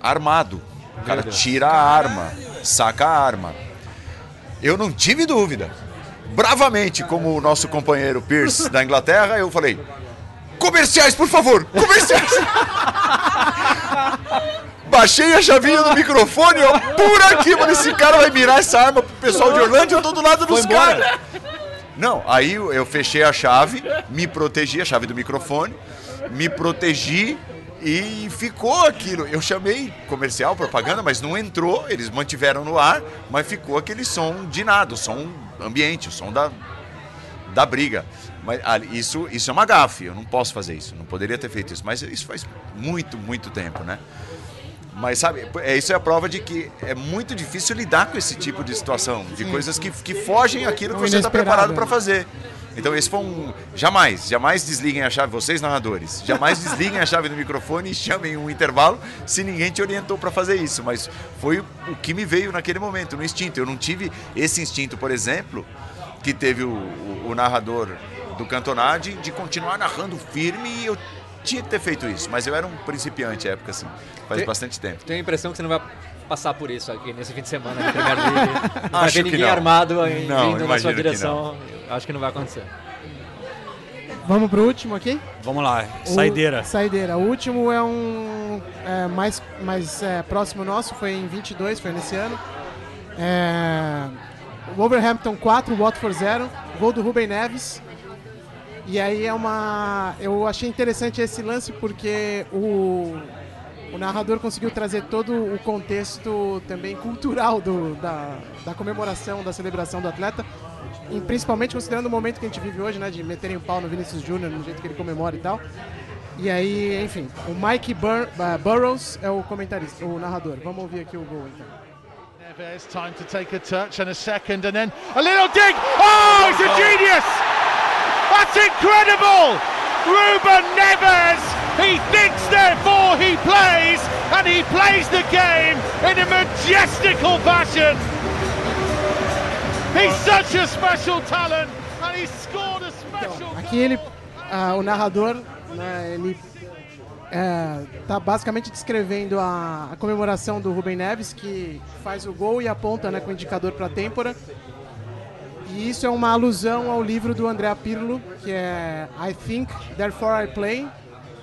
armado. O cara tira a arma, saca a arma. Eu não tive dúvida. Bravamente, como o nosso companheiro Pierce da Inglaterra, eu falei: comerciais, por favor, comerciais. Baixei a chavinha do microfone, ó, por aqui, mano, esse cara vai mirar essa arma pro pessoal de Orlândia, eu tô do lado dos caras. Não, aí eu eu fechei a chave, me protegi, a chave do microfone, me protegi e ficou aquilo. Eu chamei comercial, propaganda, mas não entrou, eles mantiveram no ar, mas ficou aquele som de nada, o som ambiente, o som da, da briga. Mas ah, isso, isso é uma gafe, eu não posso fazer isso, não poderia ter feito isso, mas isso faz muito, muito tempo, né? Mas sabe, é, isso é a prova de que é muito difícil lidar com esse tipo de situação, de coisas que, que fogem aquilo que você está preparado né? para fazer. Então esse foi um. Jamais, jamais desliguem a chave, vocês narradores, jamais desliguem a chave do microfone e chamem um intervalo se ninguém te orientou para fazer isso. Mas foi o que me veio naquele momento, no instinto. Eu não tive esse instinto, por exemplo, que teve o, o- o narrador do Cantonade de continuar narrando firme e eu tinha que ter feito isso, mas eu era um principiante à época, assim, faz Tem- bastante tempo. Tenho a impressão que você não vai passar por isso aqui nesse fim de semana na Premier League. Não vai Acho ver que ninguém não. armado aí Não, vindo na sua que direção. Eu Acho que não vai acontecer. Vamos pro último aqui? Vamos lá, O- saideira. Saideira. O último é um é, mais, mais é, próximo nosso, foi em 22, foi nesse ano. É, Wolverhampton 4, Watford 0, gol do Ruben Neves. E aí é uma. Eu achei interessante esse lance porque o, o narrador conseguiu trazer todo o contexto também cultural do, da, da comemoração, da celebração do atleta. E principalmente considerando o momento que a gente vive hoje, né? De meterem o pau no Vinicius Júnior, no jeito que ele comemora e tal. E aí, enfim, o Mike Bur uh, Burrows é o comentarista, o narrador. Vamos ouvir aqui o gol então. Neves, time to take a touch and a second, and then a little dig. Oh, it's a genius! That's incredible! Ruben Neves, he thinks, therefore he plays, and he plays the game in a majestical fashion. He's such a special talent, and he scored a special. Aqui ele, ah, o narrador, né, ele é, tá basicamente descrevendo a, a comemoração do Rubem Neves, que faz o gol e aponta né, com o indicador para a têmpora. E isso é uma alusão ao livro do André Pirlo, que é I think, therefore I play.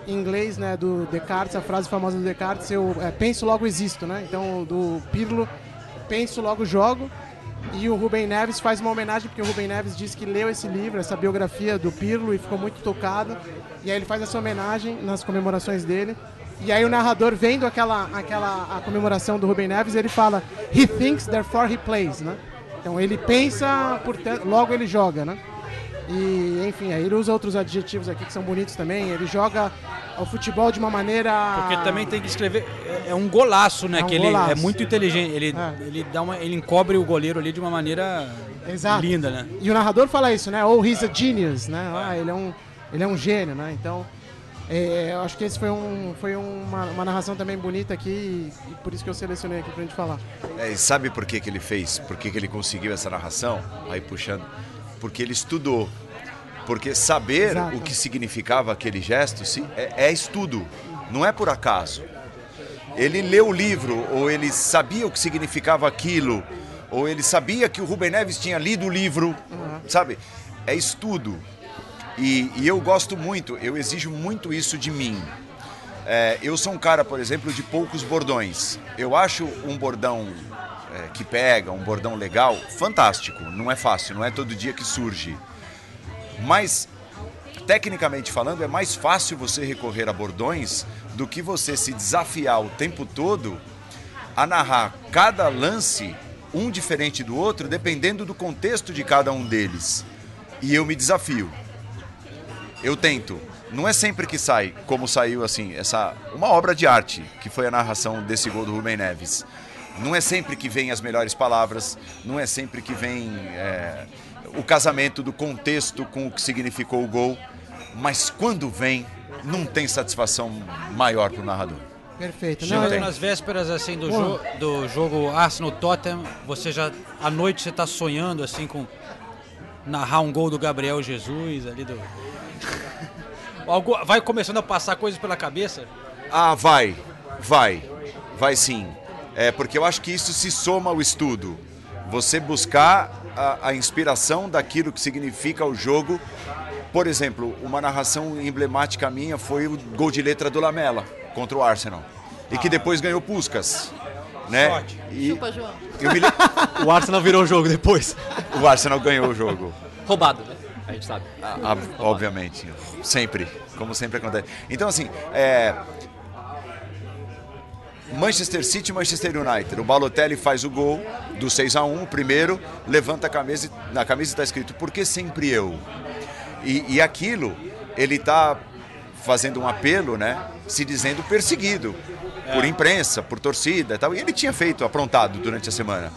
Em inglês, né, do Descartes, a frase famosa do Descartes, eu é, penso logo existo, né? Então, do Pirlo, penso logo jogo. E o Rubem Neves faz uma homenagem, porque o Rubem Neves disse que leu esse livro, essa biografia do Pirlo, e ficou muito tocado. E aí ele faz essa homenagem nas comemorações dele. E aí o narrador, vendo aquela, aquela a comemoração do Rubem Neves, ele fala He thinks, therefore he plays, né? Então ele pensa, portanto, logo ele joga, né? E, enfim, aí ele usa outros adjetivos aqui que são bonitos também. Ele joga o futebol de uma maneira... Porque também tem que escrever. é- É um golaço, né? É um que ele golaço. é muito inteligente. Ele, É. ele, dá uma, ele encobre o goleiro ali de uma maneira Exato. linda, né? E o narrador fala isso, né? Ou he's a genius, né? Ah, ele é um, ele é um gênio, né? Então, é, eu acho que esse foi, um, foi uma, uma narração também bonita aqui e, e por isso que eu selecionei aqui pra gente falar. É, e sabe por que, que ele fez? Por que, que ele conseguiu essa narração? Aí puxando. Porque ele estudou. Porque saber Exato. o que significava aquele gesto se- é, é estudo, não é por acaso. Ele leu o livro, ou ele sabia o que significava aquilo, ou ele sabia que o Rubem Neves tinha lido o livro, sabe? É estudo. E, e eu gosto muito, eu exijo muito isso de mim. É, eu sou um cara, por exemplo, de poucos bordões. Eu acho um bordão é, que pega, um bordão legal, fantástico. Não é fácil, não é todo dia que surge. Mas, tecnicamente falando, é mais fácil você recorrer a bordões do que você se desafiar o tempo todo a narrar cada lance, um diferente do outro, dependendo do contexto de cada um deles. E eu me desafio. Eu tento. Não é sempre que sai, como saiu assim, essa uma obra de arte, que foi a narração desse gol do Rubem Neves. Não é sempre que vem as melhores palavras, não é sempre que vem é, o casamento do contexto com o que significou o gol, mas quando vem, não tem satisfação maior para o narrador. Perfeito. Não, Não, nas vésperas assim do, jo do jogo Arsenal Tottenham, você já à noite você tá sonhando assim com narrar um gol do Gabriel Jesus ali do Algo- vai começando a passar coisas pela cabeça? Ah, vai, vai, vai sim. É porque eu acho que isso se soma ao estudo. Você buscar a, a inspiração daquilo que significa o jogo. Por exemplo, uma narração emblemática minha foi o gol de letra do Lamela contra o Arsenal. E que depois ganhou Puskas. Né? Sorte. E Chupa, João. eu me O Arsenal virou o jogo depois. o Arsenal ganhou o jogo. Roubado, né? A gente sabe. Ah, obviamente, sempre, como sempre acontece. Então, assim, é... Manchester City Manchester United. O Balotelli faz o gol do 6 a 1 o primeiro, levanta a camisa, na camisa está escrito, por que sempre eu? E, e aquilo, ele está fazendo um apelo, né? Se dizendo perseguido por imprensa, por torcida e tal. E ele tinha feito, aprontado durante a semana.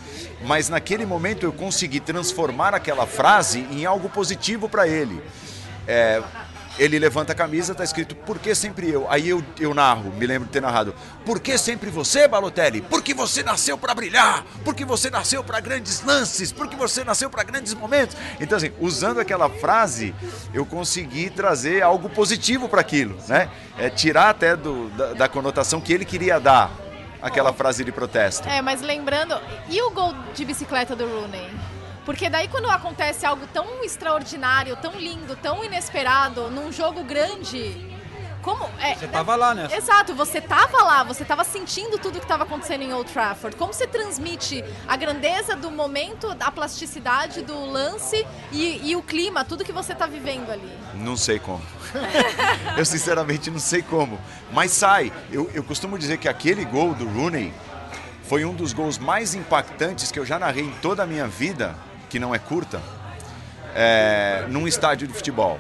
Mas naquele momento eu consegui transformar aquela frase em algo positivo para ele. É, ele levanta a camisa, tá escrito Por que sempre eu? Aí eu, eu narro, me lembro de ter narrado Por que sempre você, Balotelli? Porque você nasceu para brilhar, porque você nasceu para grandes lances, porque você nasceu para grandes momentos. Então, assim, usando aquela frase, eu consegui trazer algo positivo para aquilo, né? É, tirar até do, da, da conotação que ele queria dar aquela frase de protesto. É, mas lembrando, e o gol de bicicleta do Rooney? Porque daí quando acontece algo tão extraordinário, tão lindo, tão inesperado, num jogo grande, como é, Você tava lá, né? Exato, você tava lá, você tava sentindo tudo que estava acontecendo em Old Trafford. Como você transmite a grandeza do momento, a plasticidade do lance e, e o clima, tudo que você tá vivendo ali? Não sei como. eu sinceramente não sei como. Mas sai. Eu, eu costumo dizer que aquele gol do Rooney foi um dos gols mais impactantes que eu já narrei em toda a minha vida, que não é curta, é, num estádio de futebol.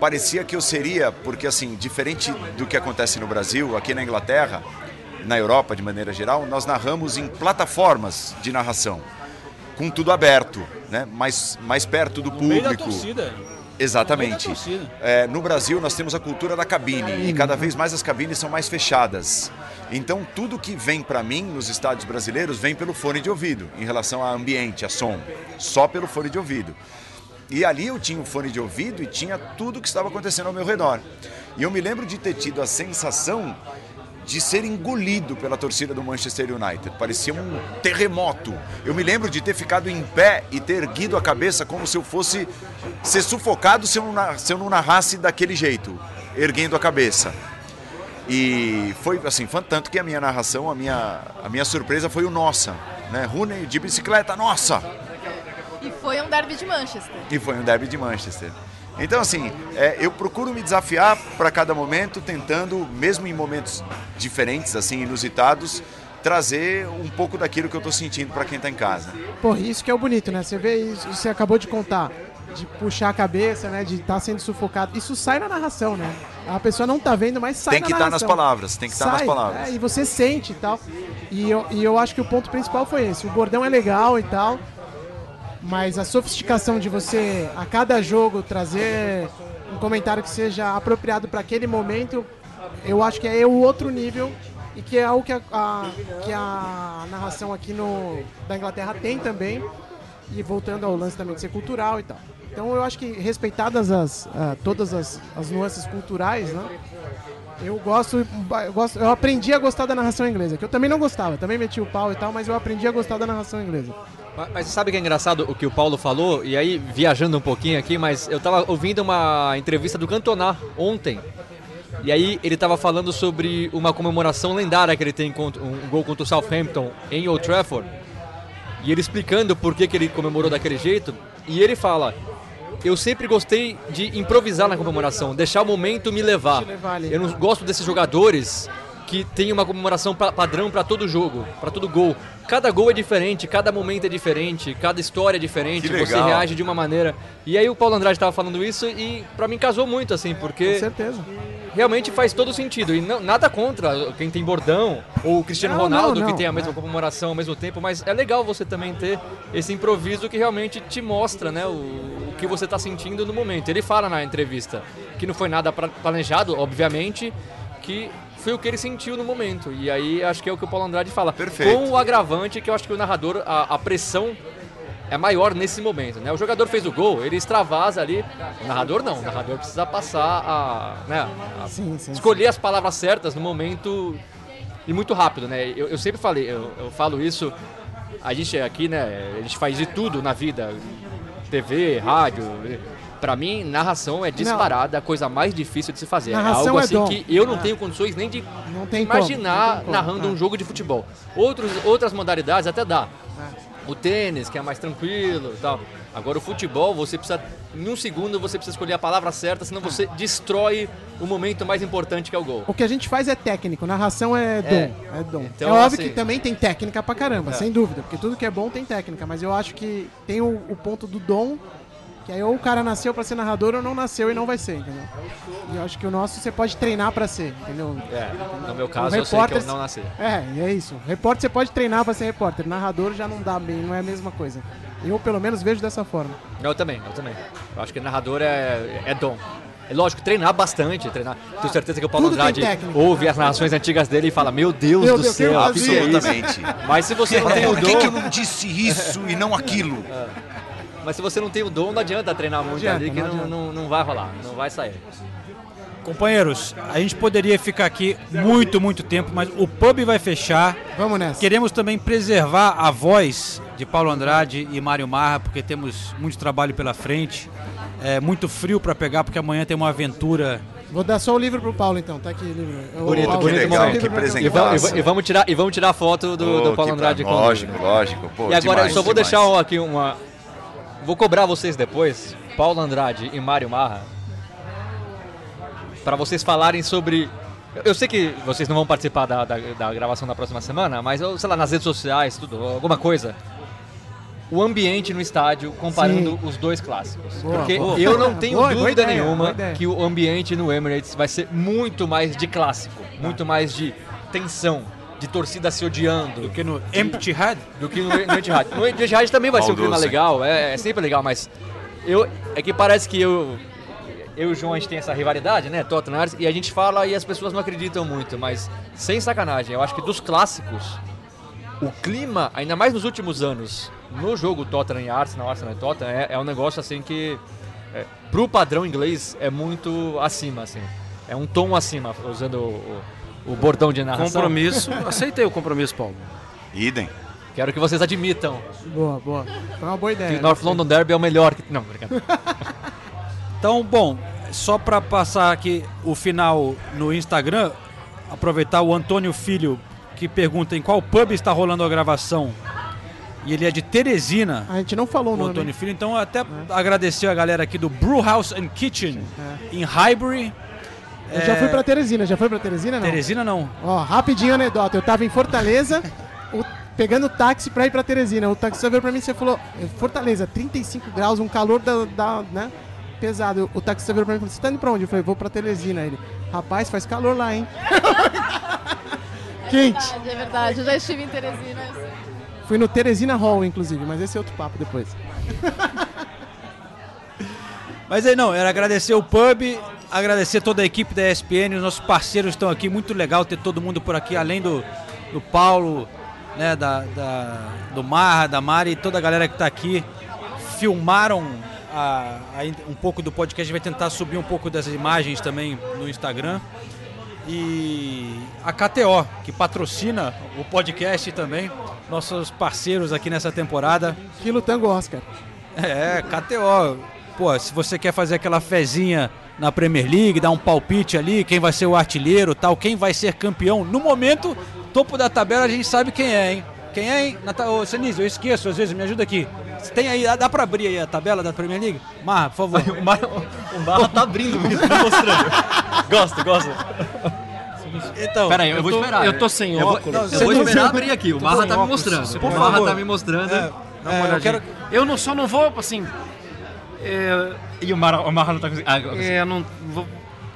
Parecia que eu seria, porque assim, diferente do que acontece no Brasil, aqui na Inglaterra, na Europa de maneira geral, nós narramos em plataformas de narração, com tudo aberto, né? mais, mais perto do No meio da público. torcida. Exatamente. É, no Brasil nós temos a cultura da cabine e cada vez mais as cabines são mais fechadas. Então tudo que vem para mim nos estádios brasileiros vem pelo fone de ouvido, em relação a ambiente, a som, só pelo fone de ouvido. E ali eu tinha o fone de ouvido e tinha tudo que estava acontecendo ao meu redor. E eu me lembro de ter tido a sensação de ser engolido pela torcida do Manchester United. Parecia um terremoto. Eu me lembro de ter ficado em pé e ter erguido a cabeça como se eu fosse ser sufocado se eu não, se eu não narrasse daquele jeito, erguendo a cabeça. E foi assim, foi tanto que a minha narração, a minha, a minha surpresa foi o nossa, né? Rooney de bicicleta, nossa! E foi um derby de Manchester. E foi um derby de Manchester. Então, assim, é, eu procuro me desafiar para cada momento, tentando, mesmo em momentos diferentes, assim, inusitados, trazer um pouco daquilo que eu estou sentindo para quem está em casa. Pô, isso que é o bonito, né? Você vê isso, você acabou de contar, de puxar a cabeça, né? De estar sendo sufocado. Isso sai na narração, né? A pessoa não tá vendo, mas sai Tem na que estar nas narração. palavras, tem que estar nas Sai, palavras. é, e você sente e tal. E eu, e eu acho que o ponto principal foi esse. O bordão é legal e tal, mas a sofisticação de você, a cada jogo, trazer um comentário que seja apropriado para aquele momento, eu acho que é o outro nível e que é o que a, a- que a narração aqui no, da Inglaterra tem também. E voltando ao lance também de ser cultural e tal. Então eu acho que respeitadas as, ah, todas as, as nuances culturais, né? Eu gosto, eu gosto, eu aprendi a gostar da narração inglesa, que eu também não gostava, também meti o pau e tal, mas eu aprendi a gostar da narração inglesa. Mas, mas sabe que é engraçado o que o Paulo falou? E aí, viajando um pouquinho aqui, mas eu tava ouvindo uma entrevista do Cantona ontem. E aí ele tava falando sobre uma comemoração lendária que ele tem contra um gol contra o Southampton em Old Trafford. E ele explicando por que, que ele comemorou daquele jeito. E ele fala: Eu sempre gostei de improvisar na comemoração, deixar o momento me levar. Eu não gosto desses jogadores que tem uma comemoração pa- padrão para todo jogo, para todo gol. Cada gol é diferente, cada momento é diferente, cada história é diferente, você reage de uma maneira. E aí o Paulo Andrade estava falando isso e pra mim casou muito assim, porque Com certeza. realmente faz todo sentido. E não- nada contra quem tem bordão ou o Cristiano Não, Ronaldo não, que tem a mesma É. comemoração ao mesmo tempo, mas é legal você também ter esse improviso que realmente te mostra, né, o, o que você está sentindo no momento. Ele fala na entrevista que não foi nada pra- planejado, obviamente, que foi o que ele sentiu no momento. E aí acho que é o que o Paulo Andrade fala. Perfeito. Com o agravante que eu acho que o narrador, a, a pressão é maior nesse momento, né? O jogador fez o gol, ele extravasa ali. O narrador não, o narrador precisa passar a, né, a Sim, sim. escolher as palavras certas no momento e muito rápido, né? Eu, eu sempre falei, eu, eu falo isso, a gente aqui, né, a gente faz de tudo na vida, TV, rádio. Pra mim, narração é disparada a coisa mais difícil de se fazer. Narração é algo é assim dom. que eu não É. tenho condições nem de imaginar como. narrando É. um jogo de futebol. Outros, outras modalidades até dá. O tênis, que é mais tranquilo e tal. Agora o futebol, você precisa. Em um segundo você precisa escolher a palavra certa, senão você destrói o momento mais importante que é o gol. O que a gente faz é técnico, narração é dom. É. É, dom. Então, é óbvio assim- que também tem técnica pra caramba, É. sem dúvida, porque tudo que é bom tem técnica, mas eu acho que tem o, o ponto do dom, que aí ou o cara nasceu pra ser narrador ou não nasceu e não vai ser, entendeu? E eu acho que o nosso você pode treinar pra ser, entendeu? É, no meu caso eu sei que eu repórter- não nasci. É, e é isso. Repórter você pode treinar pra ser repórter, narrador já não dá bem, não é a mesma coisa. Eu pelo menos vejo dessa forma. Eu também, eu também. Eu acho que narrador é, é dom. É lógico, treinar bastante, treinar. Tenho certeza que o Paulo Tudo Andrade técnica. ouve as narrações antigas dele e fala, meu Deus Meu do Deus, céu, é? Absolutamente. Mas se você não tem o Por que, que eu dom. não disse isso e não aquilo? Mas se você não tem o dom, não adianta treinar muito adianta, ali que não não, não, não vai rolar, não vai sair. Companheiros, a gente poderia ficar aqui muito, muito tempo, mas o pub vai fechar. Vamos nessa. Queremos também preservar a voz de Paulo Andrade e Mário Marra, porque temos muito trabalho pela frente. É muito frio para pegar, porque amanhã tem uma aventura. Vou dar só o livro pro Paulo então, tá aqui o livro. Bonito, Paulo, momento. livro que presente. E vamos, e vamos tirar, e vamos tirar a foto do, do Pô, Paulo que Andrade pra- Lógico, lógico. Pô, E agora demais, eu só vou demais. deixar aqui uma. Vou cobrar vocês depois, Paulo Andrade e Mário Marra, para vocês falarem sobre. Eu sei que vocês não vão participar da, da, da gravação da próxima semana, mas sei lá, nas redes sociais, tudo, alguma coisa. O ambiente no estádio comparando Sim. os dois clássicos. Boa, Porque boa. eu não tenho Boa, dúvida ideia, nenhuma que o ambiente no Emirates vai ser muito mais de clássico, muito mais de tensão, de torcida se odiando, Do que no Empty Head. do que no, no Etihad. No Etihad também vai ser um clima legal, é, é sempre legal, mas eu é que parece que eu eu e o João a gente tem essa rivalidade, né, Tottenham Arsenal, e a gente fala e as pessoas não acreditam muito, mas sem sacanagem, eu acho que dos clássicos o clima, ainda mais nos últimos anos, no jogo Tottenham e Arsenal, Arsenal e Tottenham, é, é um negócio assim que é, pro padrão inglês é muito acima, assim. É um tom acima, usando o, o, o bordão de narração. Compromisso. Aceitei o compromisso, Paulo. Idem. Quero que vocês admitam Boa, boa. Foi uma boa ideia. que o North London Derby é o melhor que. Não, brincadeira. Então, bom, só para passar aqui o final no Instagram, aproveitar o Antônio Filho que pergunta em qual pub está rolando a gravação. E ele é de Teresina, A gente não falou o o nome. Antônio Filho. Então, até agradecer a galera aqui do Brew House and Kitchen É. em Highbury. Eu já fui pra Teresina, já foi pra Teresina não? Teresina não. Ó, rapidinho anedota. Eu tava em Fortaleza, o- pegando táxi pra ir pra Teresina. O taxista veio pra mim e você falou: Fortaleza, 35 graus, um calor da, da- né? Pesado. O taxista veio pra mim e falou: Você tá indo pra onde? Eu falei: Vou pra Teresina. Ele: Rapaz, faz calor lá, hein? Quente. É verdade, eu já estive em Teresina. Fui no Teresina Hall, inclusive, mas esse é outro papo depois. Mas aí não, era agradecer o pub, agradecer toda a equipe da ESPN, os nossos parceiros estão aqui, muito legal ter todo mundo por aqui, além do, do Paulo, né, da, da- do Marra, da Mari, toda a galera que está aqui, filmaram a- a- um pouco do podcast, a gente vai tentar subir um pouco das imagens também no Instagram. E a KTO, que patrocina o podcast também, nossos parceiros aqui nessa temporada. Filo Tango Oscar. É, KTO. Pô, se você quer fazer aquela fezinha na Premier League, dar um palpite ali, quem vai ser o artilheiro tal, quem vai ser campeão. No momento, topo da tabela a gente sabe quem é, hein? Quem é, hein? Nata... Ô, Senise, eu esqueço às vezes, me ajuda aqui. Tem aí, dá, pra abrir aí a tabela da Premier League? Marra, por favor. o, Marra, o Marra tá abrindo mesmo, tá mostrando. gosto, gosto. Então, Pera aí, eu, vou tô- esperar. eu tô sem eu vou- óculos. eu vou Você esperar não- abrir aqui. O Marra tá me óculos, mostrando. por O Marra favor. tá me mostrando. É, Dá uma é, eu quero... Eu não só não vou, assim. É, E o Marra, o Marra não tá conseguindo. Ah, é, não vou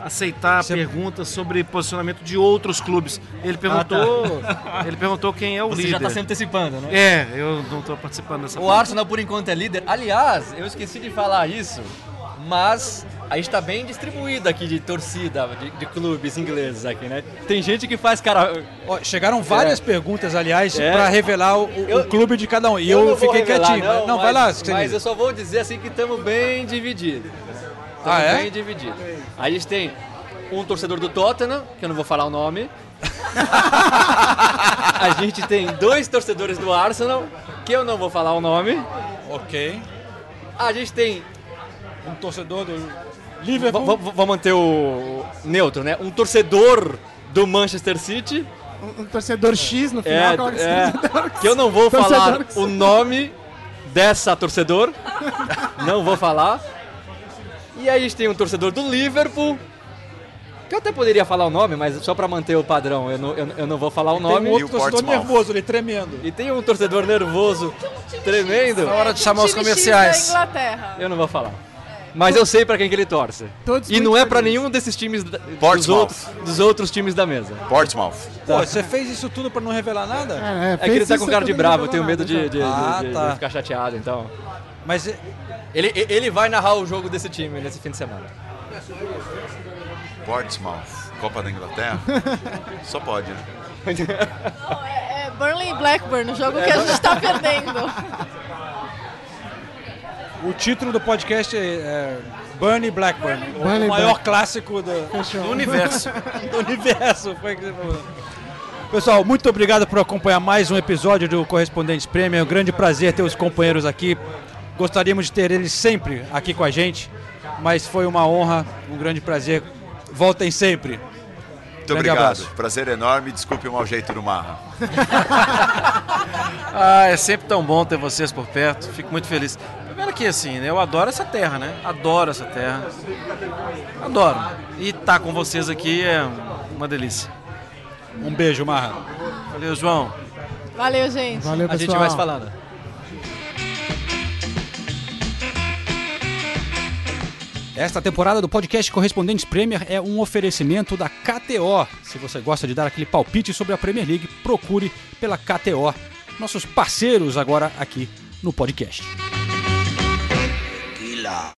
aceitar Você- perguntas sobre posicionamento de outros clubes. Ele perguntou, ele perguntou quem é o Você líder. já tá se antecipando, né? É, eu não tô participando dessa. O Arsenal, por enquanto, é líder. Aliás, eu esqueci de falar isso, mas a gente tá bem distribuído aqui de torcida, de, de clubes ingleses aqui, né? Tem gente que faz cara. Ó, chegaram várias perguntas, aliás, É. pra revelar o, Eu- o clube de cada um. E eu, vou fiquei revelar, quietinho. Não, Não, mas, vai lá, Mas eu só vou dizer assim que estamos bem divididos. Estamos Ah, é? bem divididos. Aí a gente tem um torcedor do Tottenham, que eu não vou falar o nome. a gente tem dois torcedores do Arsenal, que eu não vou falar o nome. Ok. A gente tem Um torcedor do Liverpool. v- Vamos manter o neutro, né? Um torcedor do Manchester City. Um, um torcedor X no final. É, aquela que- é, que eu não vou Torcedor falar o nome dessa torcedor. Não vou falar. E aí a gente tem um torcedor do Liverpool. Que eu até poderia falar o nome, mas só pra manter o padrão, eu não, eu, eu não vou falar o Tem nome. um outro o torcedor Portsmouth. nervoso ali, tremendo. E tem um torcedor nervoso, tremendo. Na hora de chamar os comerciais. da Inglaterra. Eu não vou falar. Mas eu sei pra quem que ele torce. Todos E não é pra felizes. nenhum desses times da- dos outros, dos outros times da mesa. Portsmouth. Pô, você fez isso tudo pra não revelar nada? É, É que ele tá com cara de bravo, eu tenho medo de, de de- de- Ah, de- de tá. ficar chateado, então. Mas é- Ele, ele vai narrar o jogo desse time nesse fim de semana. Portsmouth. Copa da Inglaterra? Só pode, né? Não, é, é Burnley e Blackburn, o jogo que a gente tá perdendo. o título do podcast é, é Bunny Blackburn. o Bunny maior Black- clássico do, Do universo. do universo. Foi que você falou. Pessoal, muito obrigado por acompanhar mais um episódio do Correspondentes Premier. É um grande prazer ter os companheiros aqui. Gostaríamos de ter eles sempre aqui com a gente, mas foi uma honra, um grande prazer. Voltem sempre. Muito Grande obrigado. abraço. Prazer enorme. Desculpe o mau jeito do Marra. Ah, é sempre tão bom ter vocês por perto. Fico muito feliz. Primeiro que assim, né? Eu adoro essa terra, né? Adoro essa terra. Adoro. E estar com vocês aqui é uma delícia. Um beijo, Marra. Valeu, João. Valeu, gente. Valeu, A pessoal. gente vai se falando. Esta temporada do podcast Correspondentes Premier é um oferecimento da KTO. Se você gosta de dar aquele palpite sobre a Premier League, procure pela KTO. Nossos parceiros agora aqui no podcast. 것이라.